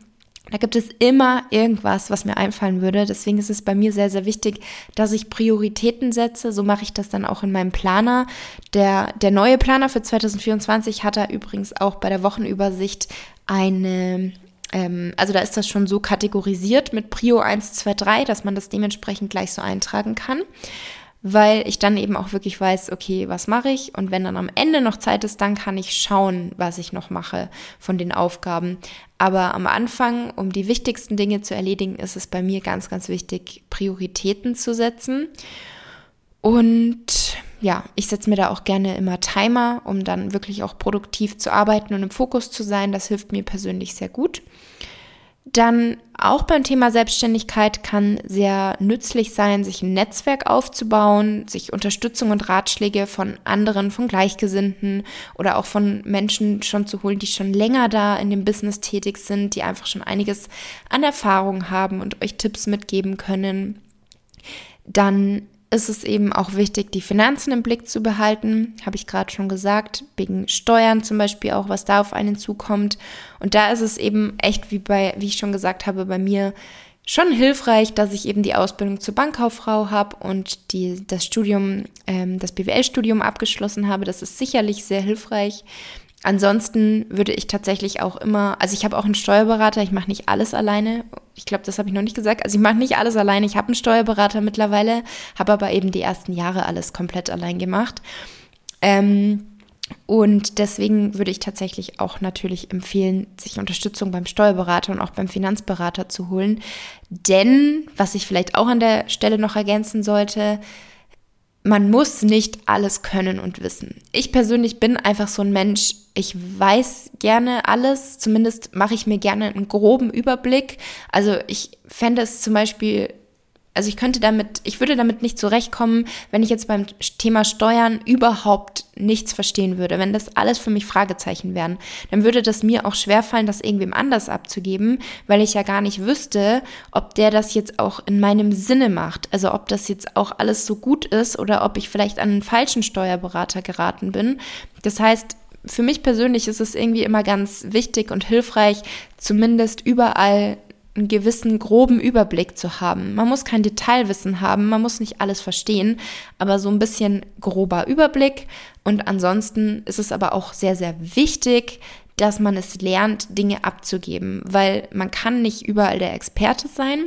Da gibt es immer irgendwas, was mir einfallen würde. Deswegen ist es bei mir sehr, sehr wichtig, dass ich Prioritäten setze. So mache ich das dann auch in meinem Planer. Der, der neue Planer für 2024 hat da übrigens auch bei der Wochenübersicht eine, ähm, also da ist das schon so kategorisiert mit Prio 1, 2, 3, dass man das dementsprechend gleich so eintragen kann weil ich dann eben auch wirklich weiß, okay, was mache ich? Und wenn dann am Ende noch Zeit ist, dann kann ich schauen, was ich noch mache von den Aufgaben. Aber am Anfang, um die wichtigsten Dinge zu erledigen, ist es bei mir ganz, ganz wichtig, Prioritäten zu setzen. Und ja, ich setze mir da auch gerne immer Timer, um dann wirklich auch produktiv zu arbeiten und im Fokus zu sein. Das hilft mir persönlich sehr gut. Dann auch beim Thema Selbstständigkeit kann sehr nützlich sein, sich ein Netzwerk aufzubauen, sich Unterstützung und Ratschläge von anderen, von Gleichgesinnten oder auch von Menschen schon zu holen, die schon länger da in dem Business tätig sind, die einfach schon einiges an Erfahrung haben und euch Tipps mitgeben können. Dann ist es eben auch wichtig, die Finanzen im Blick zu behalten, habe ich gerade schon gesagt, wegen Steuern zum Beispiel auch, was da auf einen zukommt. Und da ist es eben echt, wie bei, wie ich schon gesagt habe, bei mir schon hilfreich, dass ich eben die Ausbildung zur Bankkauffrau habe und die, das Studium, ähm, das BWL-Studium abgeschlossen habe. Das ist sicherlich sehr hilfreich. Ansonsten würde ich tatsächlich auch immer, also ich habe auch einen Steuerberater, ich mache nicht alles alleine. Ich glaube, das habe ich noch nicht gesagt. Also ich mache nicht alles alleine. Ich habe einen Steuerberater mittlerweile, habe aber eben die ersten Jahre alles komplett allein gemacht. Ähm, und deswegen würde ich tatsächlich auch natürlich empfehlen, sich Unterstützung beim Steuerberater und auch beim Finanzberater zu holen. Denn, was ich vielleicht auch an der Stelle noch ergänzen sollte, man muss nicht alles können und wissen. Ich persönlich bin einfach so ein Mensch, ich weiß gerne alles, zumindest mache ich mir gerne einen groben Überblick. Also ich fände es zum Beispiel also ich könnte damit, ich würde damit nicht zurechtkommen, wenn ich jetzt beim Thema Steuern überhaupt nichts verstehen würde. Wenn das alles für mich Fragezeichen wären, dann würde das mir auch schwerfallen, das irgendwem anders abzugeben, weil ich ja gar nicht wüsste, ob der das jetzt auch in meinem Sinne macht. Also ob das jetzt auch alles so gut ist oder ob ich vielleicht an einen falschen Steuerberater geraten bin. Das heißt, für mich persönlich ist es irgendwie immer ganz wichtig und hilfreich, zumindest überall einen gewissen groben Überblick zu haben. Man muss kein Detailwissen haben, man muss nicht alles verstehen, aber so ein bisschen grober Überblick. Und ansonsten ist es aber auch sehr, sehr wichtig, dass man es lernt, Dinge abzugeben, weil man kann nicht überall der Experte sein.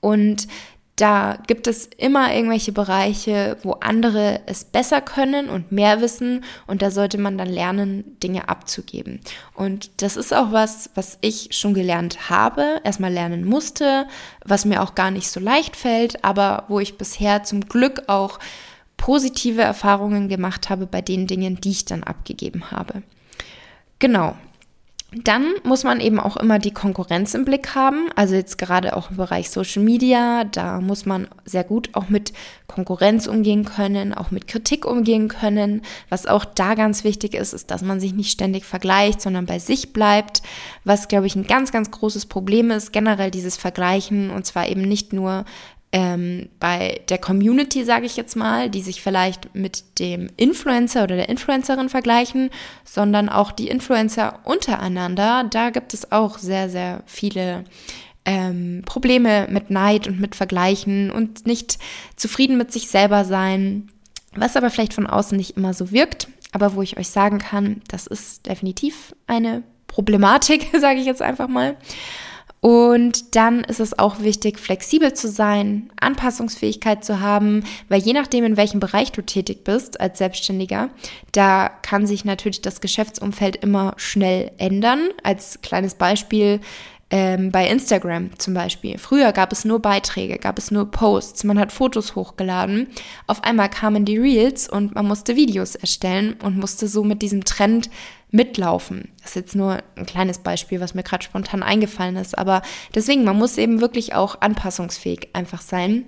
Und da gibt es immer irgendwelche Bereiche, wo andere es besser können und mehr wissen und da sollte man dann lernen, Dinge abzugeben. Und das ist auch was, was ich schon gelernt habe, erstmal lernen musste, was mir auch gar nicht so leicht fällt, aber wo ich bisher zum Glück auch positive Erfahrungen gemacht habe bei den Dingen, die ich dann abgegeben habe. Genau. Dann muss man eben auch immer die Konkurrenz im Blick haben. Also jetzt gerade auch im Bereich Social Media, da muss man sehr gut auch mit Konkurrenz umgehen können, auch mit Kritik umgehen können. Was auch da ganz wichtig ist, ist, dass man sich nicht ständig vergleicht, sondern bei sich bleibt. Was, glaube ich, ein ganz, ganz großes Problem ist, generell dieses Vergleichen und zwar eben nicht nur ähm, bei der Community, sage ich jetzt mal, die sich vielleicht mit dem Influencer oder der Influencerin vergleichen, sondern auch die Influencer untereinander. Da gibt es auch sehr, sehr viele ähm, Probleme mit Neid und mit Vergleichen und nicht zufrieden mit sich selber sein, was aber vielleicht von außen nicht immer so wirkt, aber wo ich euch sagen kann, das ist definitiv eine Problematik, sage ich jetzt einfach mal. Und dann ist es auch wichtig, flexibel zu sein, Anpassungsfähigkeit zu haben, weil je nachdem, in welchem Bereich du tätig bist als Selbstständiger, da kann sich natürlich das Geschäftsumfeld immer schnell ändern. Als kleines Beispiel, ähm, bei Instagram zum Beispiel. Früher gab es nur Beiträge, gab es nur Posts, man hat Fotos hochgeladen. Auf einmal kamen die Reels und man musste Videos erstellen und musste so mit diesem Trend mitlaufen. Das ist jetzt nur ein kleines Beispiel, was mir gerade spontan eingefallen ist. Aber deswegen, man muss eben wirklich auch anpassungsfähig einfach sein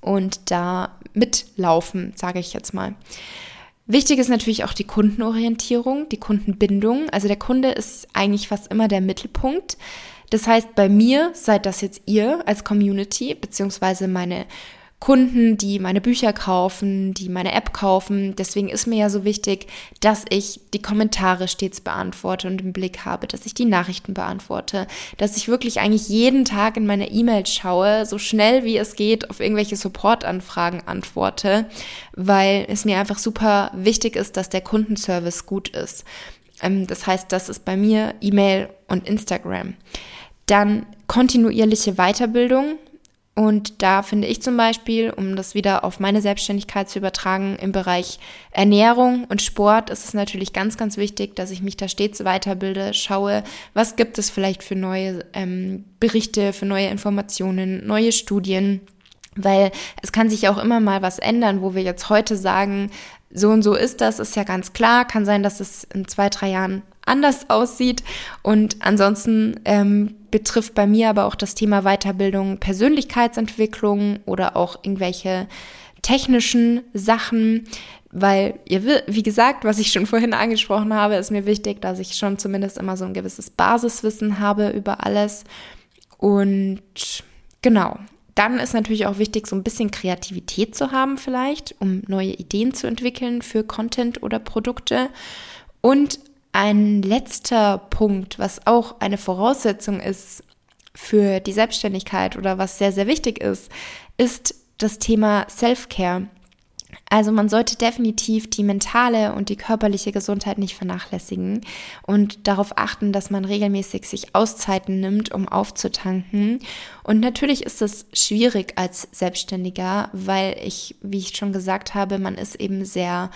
und da mitlaufen, sage ich jetzt mal. Wichtig ist natürlich auch die Kundenorientierung, die Kundenbindung. Also der Kunde ist eigentlich fast immer der Mittelpunkt. Das heißt, bei mir seid das jetzt ihr als Community, beziehungsweise meine Kunden, die meine Bücher kaufen, die meine App kaufen. Deswegen ist mir ja so wichtig, dass ich die Kommentare stets beantworte und im Blick habe, dass ich die Nachrichten beantworte, dass ich wirklich eigentlich jeden Tag in meine E-Mails schaue, so schnell wie es geht, auf irgendwelche Support-Anfragen antworte, weil es mir einfach super wichtig ist, dass der Kundenservice gut ist. Ähm, das heißt, das ist bei mir E-Mail und Instagram. Dann kontinuierliche Weiterbildung. Und da finde ich zum Beispiel, um das wieder auf meine Selbstständigkeit zu übertragen, im Bereich Ernährung und Sport ist es natürlich ganz, ganz wichtig, dass ich mich da stets weiterbilde, schaue, was gibt es vielleicht für neue ähm, Berichte, für neue Informationen, neue Studien. Weil es kann sich auch immer mal was ändern, wo wir jetzt heute sagen, so und so ist das, ist ja ganz klar. Kann sein, dass es in zwei, drei Jahren anders aussieht. Und ansonsten ähm, betrifft bei mir aber auch das Thema Weiterbildung, Persönlichkeitsentwicklung oder auch irgendwelche technischen Sachen, weil ihr, wie gesagt, was ich schon vorhin angesprochen habe, ist mir wichtig, dass ich schon zumindest immer so ein gewisses Basiswissen habe über alles. Und genau, dann ist natürlich auch wichtig, so ein bisschen Kreativität zu haben vielleicht, um neue Ideen zu entwickeln für Content oder Produkte. Und ein letzter Punkt, was auch eine Voraussetzung ist für die Selbstständigkeit oder was sehr, sehr wichtig ist, ist das Thema Self-Care. Also man sollte definitiv die mentale und die körperliche Gesundheit nicht vernachlässigen und darauf achten, dass man regelmäßig sich Auszeiten nimmt, um aufzutanken. Und natürlich ist es schwierig als Selbstständiger, weil ich, wie ich schon gesagt habe, man ist eben sehr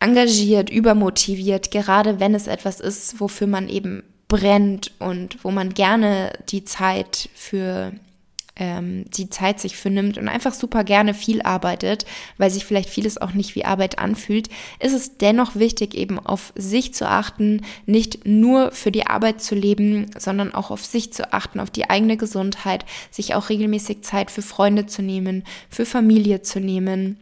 engagiert, übermotiviert, gerade wenn es etwas ist, wofür man eben brennt und wo man gerne die Zeit für ähm, die Zeit sich für nimmt und einfach super gerne viel arbeitet, weil sich vielleicht vieles auch nicht wie Arbeit anfühlt, ist es dennoch wichtig, eben auf sich zu achten, nicht nur für die Arbeit zu leben, sondern auch auf sich zu achten, auf die eigene Gesundheit, sich auch regelmäßig Zeit für Freunde zu nehmen, für Familie zu nehmen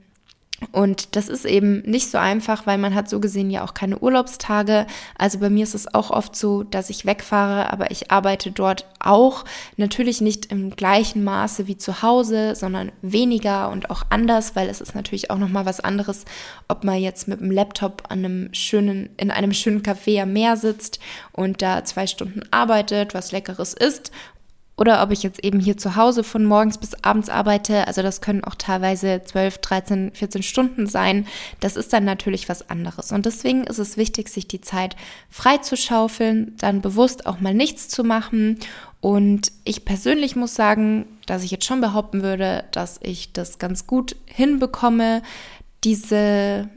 und das ist eben nicht so einfach, weil man hat so gesehen ja auch keine Urlaubstage. Also bei mir ist es auch oft so, dass ich wegfahre, aber ich arbeite dort auch. Natürlich nicht im gleichen Maße wie zu Hause, sondern weniger und auch anders, weil es ist natürlich auch nochmal was anderes, ob man jetzt mit dem Laptop an einem schönen, in einem schönen Café am Meer sitzt und da zwei Stunden arbeitet, was Leckeres isst oder ob ich jetzt eben hier zu Hause von morgens bis abends arbeite. Also das können auch teilweise 12, 13, 14 Stunden sein. Das ist dann natürlich was anderes. Und deswegen ist es wichtig, sich die Zeit frei zu schaufeln, dann bewusst auch mal nichts zu machen. Und ich persönlich muss sagen, dass ich jetzt schon behaupten würde, dass ich das ganz gut hinbekomme, diese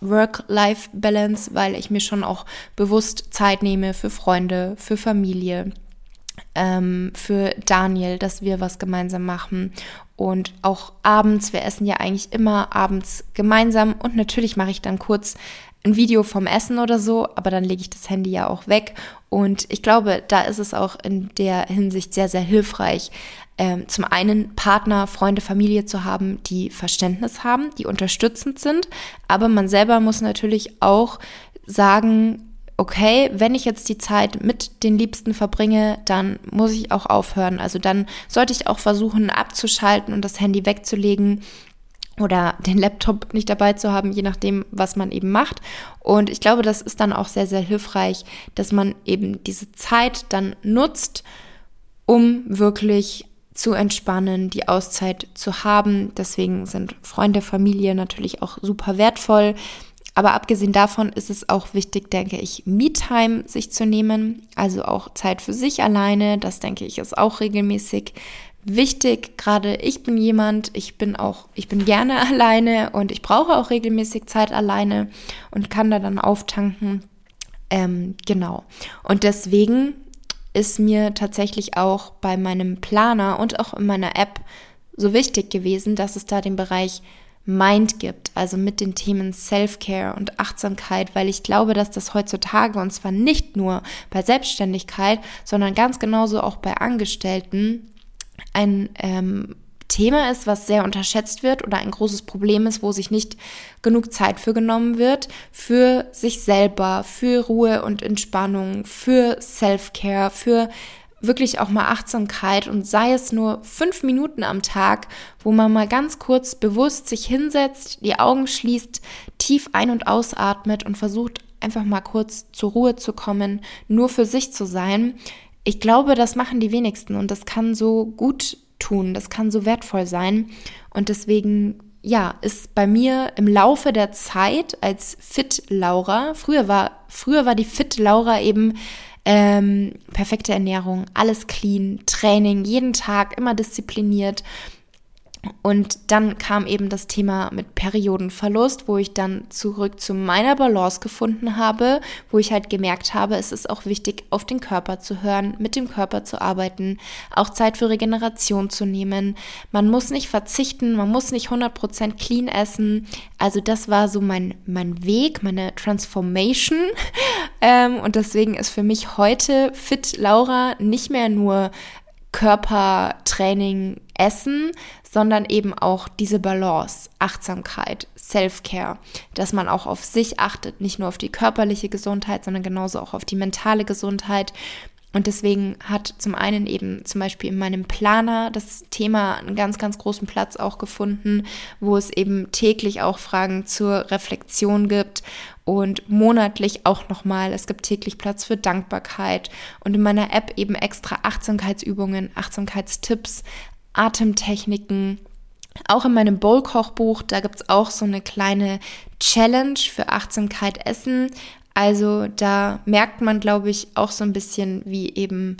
Work-Life-Balance, weil ich mir schon auch bewusst Zeit nehme für Freunde, für Familie ähm, für Daniel, dass wir was gemeinsam machen. Und auch abends, wir essen ja eigentlich immer abends gemeinsam. Und natürlich mache ich dann kurz ein Video vom Essen oder so, aber dann lege ich das Handy ja auch weg. Und ich glaube, da ist es auch in der Hinsicht sehr, sehr hilfreich, ähm, zum einen Partner, Freunde, Familie zu haben, die Verständnis haben, die unterstützend sind. Aber man selber muss natürlich auch sagen, okay, wenn ich jetzt die Zeit mit den Liebsten verbringe, dann muss ich auch aufhören. Also dann sollte ich auch versuchen abzuschalten und das Handy wegzulegen oder den Laptop nicht dabei zu haben, je nachdem, was man eben macht. Und ich glaube, das ist dann auch sehr, sehr hilfreich, dass man eben diese Zeit dann nutzt, um wirklich zu entspannen, die Auszeit zu haben. Deswegen sind Freunde, Familie natürlich auch super wertvoll. Aber abgesehen davon ist es auch wichtig, denke ich, Me-Time sich zu nehmen, also auch Zeit für sich alleine. Das denke ich ist auch regelmäßig wichtig. Gerade ich bin jemand, ich bin auch, ich bin gerne alleine und ich brauche auch regelmäßig Zeit alleine und kann da dann auftanken. Ähm, genau. Und deswegen ist mir tatsächlich auch bei meinem Planer und auch in meiner App so wichtig gewesen, dass es da den Bereich Mind gibt, also mit den Themen Self-Care und Achtsamkeit, weil ich glaube, dass das heutzutage und zwar nicht nur bei Selbstständigkeit, sondern ganz genauso auch bei Angestellten ein ähm, Thema ist, was sehr unterschätzt wird oder ein großes Problem ist, wo sich nicht genug Zeit für genommen wird, für sich selber, für Ruhe und Entspannung, für Self-Care, für wirklich auch mal Achtsamkeit und sei es nur fünf Minuten am Tag, wo man mal ganz kurz bewusst sich hinsetzt, die Augen schließt, tief ein- und ausatmet und versucht einfach mal kurz zur Ruhe zu kommen, nur für sich zu sein. Ich glaube, das machen die wenigsten und das kann so gut tun, das kann so wertvoll sein und deswegen ja, ist bei mir im Laufe der Zeit als Fit Laura, früher war früher war die Fit Laura eben ähm, perfekte Ernährung, alles clean, Training, jeden Tag immer diszipliniert. Und dann kam eben das Thema mit Periodenverlust, wo ich dann zurück zu meiner Balance gefunden habe, wo ich halt gemerkt habe, es ist auch wichtig, auf den Körper zu hören, mit dem Körper zu arbeiten, auch Zeit für Regeneration zu nehmen. Man muss nicht verzichten, man muss nicht 100% clean essen. Also das war so mein, mein Weg, meine Transformation. ähm, und deswegen ist für mich heute Fit Laura nicht mehr nur Körpertraining, Essen, sondern eben auch diese Balance, Achtsamkeit, Self-Care, dass man auch auf sich achtet, nicht nur auf die körperliche Gesundheit, sondern genauso auch auf die mentale Gesundheit. Und deswegen hat zum einen eben zum Beispiel in meinem Planer das Thema einen ganz, ganz großen Platz auch gefunden, wo es eben täglich auch Fragen zur Reflexion gibt und monatlich auch nochmal. Es gibt täglich Platz für Dankbarkeit und in meiner App eben extra Achtsamkeitsübungen, Achtsamkeitstipps, Atemtechniken. Auch in meinem Bowl-Kochbuch, da gibt es auch so eine kleine Challenge für Achtsamkeit Essen. Also da merkt man, glaube ich, auch so ein bisschen, wie eben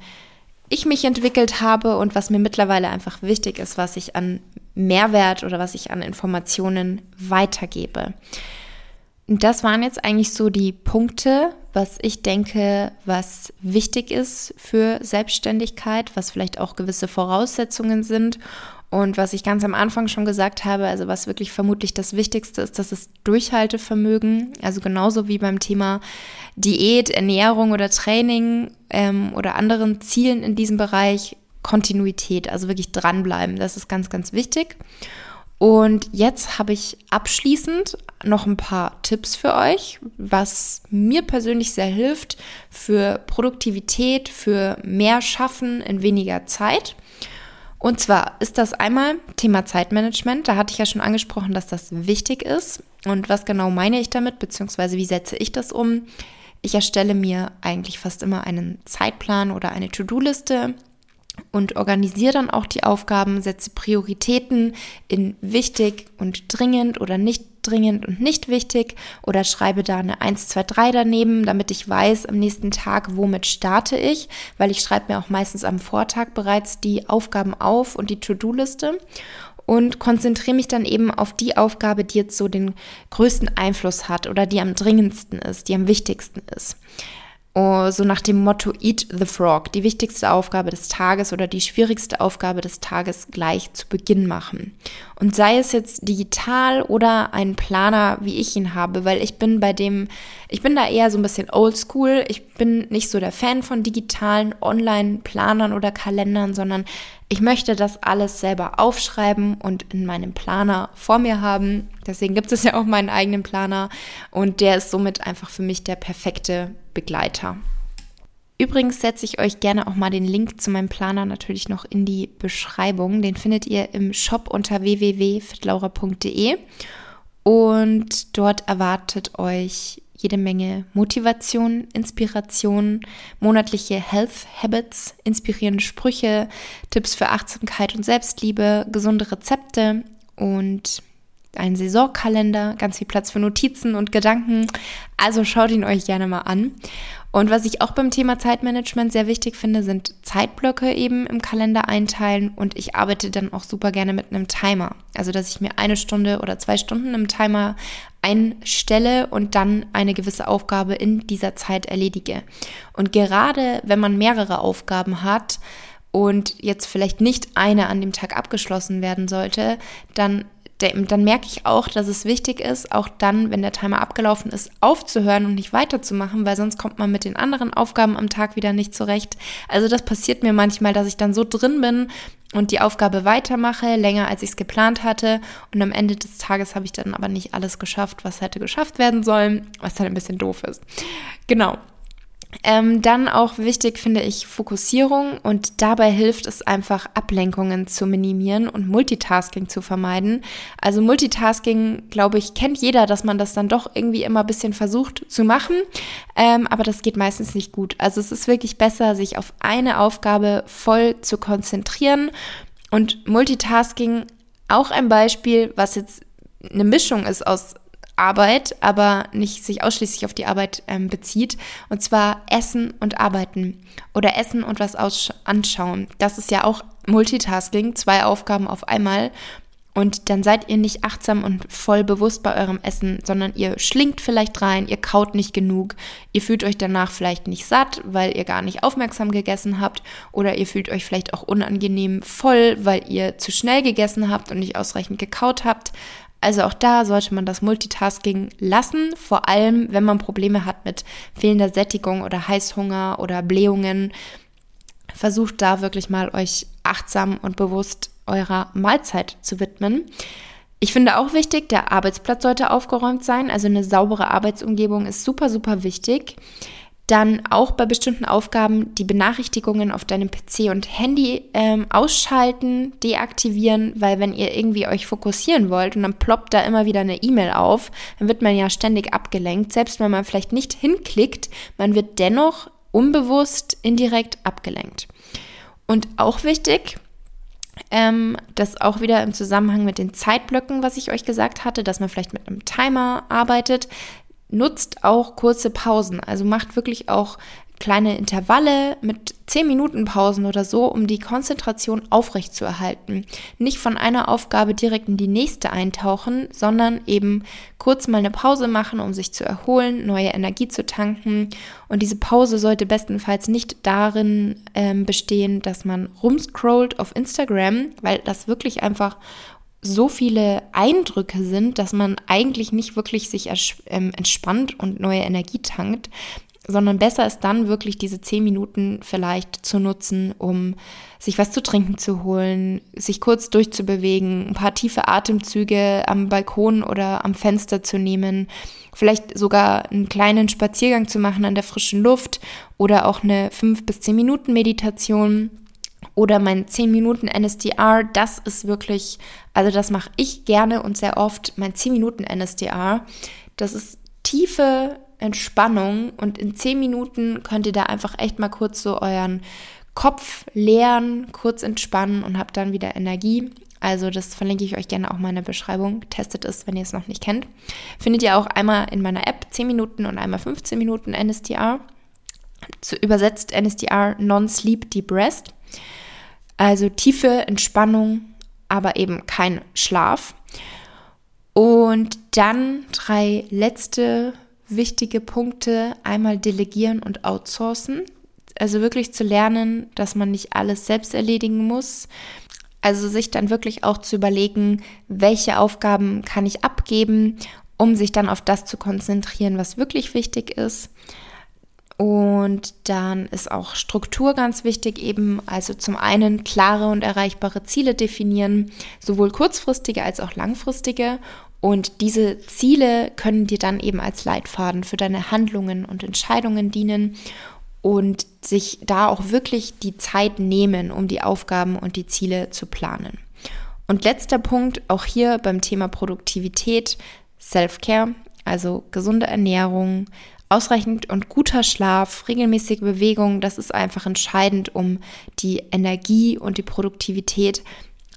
ich mich entwickelt habe und was mir mittlerweile einfach wichtig ist, was ich an Mehrwert oder was ich an Informationen weitergebe. Und das waren jetzt eigentlich so die Punkte, was ich denke, was wichtig ist für Selbstständigkeit, was vielleicht auch gewisse Voraussetzungen sind. Und was ich ganz am Anfang schon gesagt habe, also was wirklich vermutlich das Wichtigste ist, das ist Durchhaltevermögen. Also genauso wie beim Thema Diät, Ernährung oder Training ähm, oder anderen Zielen in diesem Bereich, Kontinuität, also wirklich dranbleiben. Das ist ganz, ganz wichtig. Und jetzt habe ich abschließend noch ein paar Tipps für euch, was mir persönlich sehr hilft für Produktivität, für mehr Schaffen in weniger Zeit. Und zwar ist das einmal Thema Zeitmanagement. Da hatte ich ja schon angesprochen, dass das wichtig ist. Und was genau meine ich damit, beziehungsweise wie setze ich das um? Ich erstelle mir eigentlich fast immer einen Zeitplan oder eine To-Do-Liste und organisiere dann auch die Aufgaben, setze Prioritäten in wichtig und dringend oder nicht dringend und nicht wichtig oder schreibe da eine 1, 2, 3 daneben, damit ich weiß am nächsten Tag, womit starte ich, weil ich schreibe mir auch meistens am Vortag bereits die Aufgaben auf und die To-Do-Liste und konzentriere mich dann eben auf die Aufgabe, die jetzt so den größten Einfluss hat oder die am dringendsten ist, die am wichtigsten ist. Oh, so nach dem Motto Eat the Frog, die wichtigste Aufgabe des Tages oder die schwierigste Aufgabe des Tages gleich zu Beginn machen. Und sei es jetzt digital oder ein Planer, wie ich ihn habe, weil ich bin bei dem, ich bin da eher so ein bisschen oldschool. Ich bin nicht so der Fan von digitalen Online-Planern oder Kalendern, sondern ich möchte das alles selber aufschreiben und in meinem Planer vor mir haben. Deswegen gibt es ja auch meinen eigenen Planer und der ist somit einfach für mich der perfekte Begleiter. Übrigens setze ich euch gerne auch mal den Link zu meinem Planer natürlich noch in die Beschreibung. Den findet ihr im Shop unter www.fitlaura.de und dort erwartet euch jede Menge Motivation, Inspiration, monatliche Health Habits, inspirierende Sprüche, Tipps für Achtsamkeit und Selbstliebe, gesunde Rezepte und ein Saisonkalender, ganz viel Platz für Notizen und Gedanken. Also schaut ihn euch gerne mal an. Und was ich auch beim Thema Zeitmanagement sehr wichtig finde, sind Zeitblöcke eben im Kalender einteilen. Und ich arbeite dann auch super gerne mit einem Timer. Also, dass ich mir eine Stunde oder zwei Stunden im Timer einstelle und dann eine gewisse Aufgabe in dieser Zeit erledige. Und gerade wenn man mehrere Aufgaben hat, und jetzt vielleicht nicht eine an dem Tag abgeschlossen werden sollte, dann dann merke ich auch, dass es wichtig ist, auch dann, wenn der Timer abgelaufen ist, aufzuhören und nicht weiterzumachen, weil sonst kommt man mit den anderen Aufgaben am Tag wieder nicht zurecht. Also das passiert mir manchmal, dass ich dann so drin bin und die Aufgabe weitermache, länger als ich es geplant hatte. Und am Ende des Tages habe ich dann aber nicht alles geschafft, was hätte geschafft werden sollen, was dann ein bisschen doof ist. Genau. Ähm, dann auch wichtig finde ich Fokussierung und dabei hilft es einfach Ablenkungen zu minimieren und Multitasking zu vermeiden. Also Multitasking, glaube ich, kennt jeder, dass man das dann doch irgendwie immer ein bisschen versucht zu machen, ähm, aber das geht meistens nicht gut. Also es ist wirklich besser, sich auf eine Aufgabe voll zu konzentrieren und Multitasking auch ein Beispiel, was jetzt eine Mischung ist aus Arbeit, aber nicht sich ausschließlich auf die Arbeit ähm, bezieht. Und zwar Essen und Arbeiten oder Essen und was anschauen. Das ist ja auch Multitasking, zwei Aufgaben auf einmal. Und dann seid ihr nicht achtsam und voll bewusst bei eurem Essen, sondern ihr schlingt vielleicht rein, ihr kaut nicht genug, ihr fühlt euch danach vielleicht nicht satt, weil ihr gar nicht aufmerksam gegessen habt, oder ihr fühlt euch vielleicht auch unangenehm voll, weil ihr zu schnell gegessen habt und nicht ausreichend gekaut habt. Also auch da sollte man das Multitasking lassen, vor allem wenn man Probleme hat mit fehlender Sättigung oder Heißhunger oder Blähungen. Versucht da wirklich mal euch achtsam und bewusst eurer Mahlzeit zu widmen. Ich finde auch wichtig, der Arbeitsplatz sollte aufgeräumt sein. Also eine saubere Arbeitsumgebung ist super, super wichtig. Dann auch bei bestimmten Aufgaben die Benachrichtigungen auf deinem PC und Handy ähm, ausschalten, deaktivieren, weil wenn ihr irgendwie euch fokussieren wollt und dann ploppt da immer wieder eine E-Mail auf, dann wird man ja ständig abgelenkt. Selbst wenn man vielleicht nicht hinklickt, man wird dennoch unbewusst indirekt abgelenkt. Und auch wichtig, ähm, das auch wieder im Zusammenhang mit den Zeitblöcken, was ich euch gesagt hatte, dass man vielleicht mit einem Timer arbeitet, nutzt auch kurze Pausen. Also macht wirklich auch kleine Intervalle mit 10 Minuten Pausen oder so, um die Konzentration aufrecht zu erhalten. Nicht von einer Aufgabe direkt in die nächste eintauchen, sondern eben kurz mal eine Pause machen, um sich zu erholen, neue Energie zu tanken. Und diese Pause sollte bestenfalls nicht darin ähm, bestehen, dass man rumscrollt auf Instagram, weil das wirklich einfach so viele Eindrücke sind, dass man eigentlich nicht wirklich sich ähm, entspannt und neue Energie tankt, sondern besser ist dann wirklich diese zehn Minuten vielleicht zu nutzen, um sich was zu trinken zu holen, sich kurz durchzubewegen, ein paar tiefe Atemzüge am Balkon oder am Fenster zu nehmen, vielleicht sogar einen kleinen Spaziergang zu machen an der frischen Luft oder auch eine fünf bis zehn Minuten Meditation oder mein 10 Minuten NSDR, das ist wirklich, also das mache ich gerne und sehr oft, mein 10 Minuten NSDR. Das ist tiefe Entspannung und in 10 Minuten könnt ihr da einfach echt mal kurz so euren Kopf leeren, kurz entspannen und habt dann wieder Energie. Also das verlinke ich euch gerne auch mal in der Beschreibung. Testet es, wenn ihr es noch nicht kennt. Findet ihr auch einmal in meiner App 10 Minuten und einmal 15 Minuten NSDR. Zu übersetzt NSDR Non-Sleep Deep Rest. Also tiefe Entspannung, aber eben kein Schlaf. Und dann drei letzte wichtige Punkte. Einmal delegieren und outsourcen. Also wirklich zu lernen, dass man nicht alles selbst erledigen muss. Also sich dann wirklich auch zu überlegen, welche Aufgaben kann ich abgeben, um sich dann auf das zu konzentrieren, was wirklich wichtig ist. Und dann ist auch Struktur ganz wichtig, eben also zum einen klare und erreichbare Ziele definieren, sowohl kurzfristige als auch langfristige. Und diese Ziele können dir dann eben als Leitfaden für deine Handlungen und Entscheidungen dienen und sich da auch wirklich die Zeit nehmen, um die Aufgaben und die Ziele zu planen. Und letzter Punkt, auch hier beim Thema Produktivität, Self-Care, also gesunde Ernährung, Ausreichend und guter Schlaf, regelmäßige Bewegung, das ist einfach entscheidend, um die Energie und die Produktivität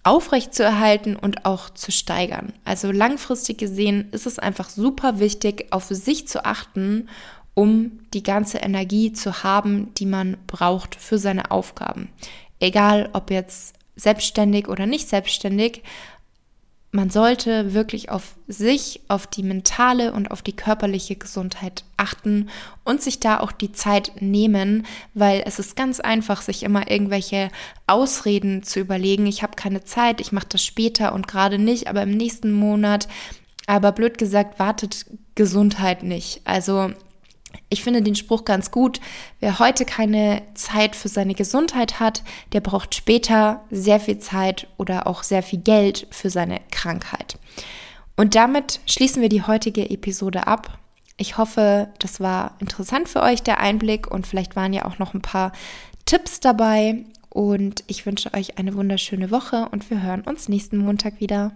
aufrechtzuerhalten und auch zu steigern. Also langfristig gesehen ist es einfach super wichtig, auf sich zu achten, um die ganze Energie zu haben, die man braucht für seine Aufgaben. Egal ob jetzt selbstständig oder nicht selbstständig, man sollte wirklich auf sich, auf die mentale und auf die körperliche Gesundheit achten und sich da auch die Zeit nehmen, weil es ist ganz einfach, sich immer irgendwelche Ausreden zu überlegen. Ich habe keine Zeit, ich mache das später und gerade nicht, aber im nächsten Monat. Aber blöd gesagt, wartet Gesundheit nicht. Also ich finde den Spruch ganz gut. Wer heute keine Zeit für seine Gesundheit hat, der braucht später sehr viel Zeit oder auch sehr viel Geld für seine Krankheit. Und damit schließen wir die heutige Episode ab. Ich hoffe, das war interessant für euch, der Einblick, und vielleicht waren ja auch noch ein paar Tipps dabei. Und ich wünsche euch eine wunderschöne Woche und wir hören uns nächsten Montag wieder.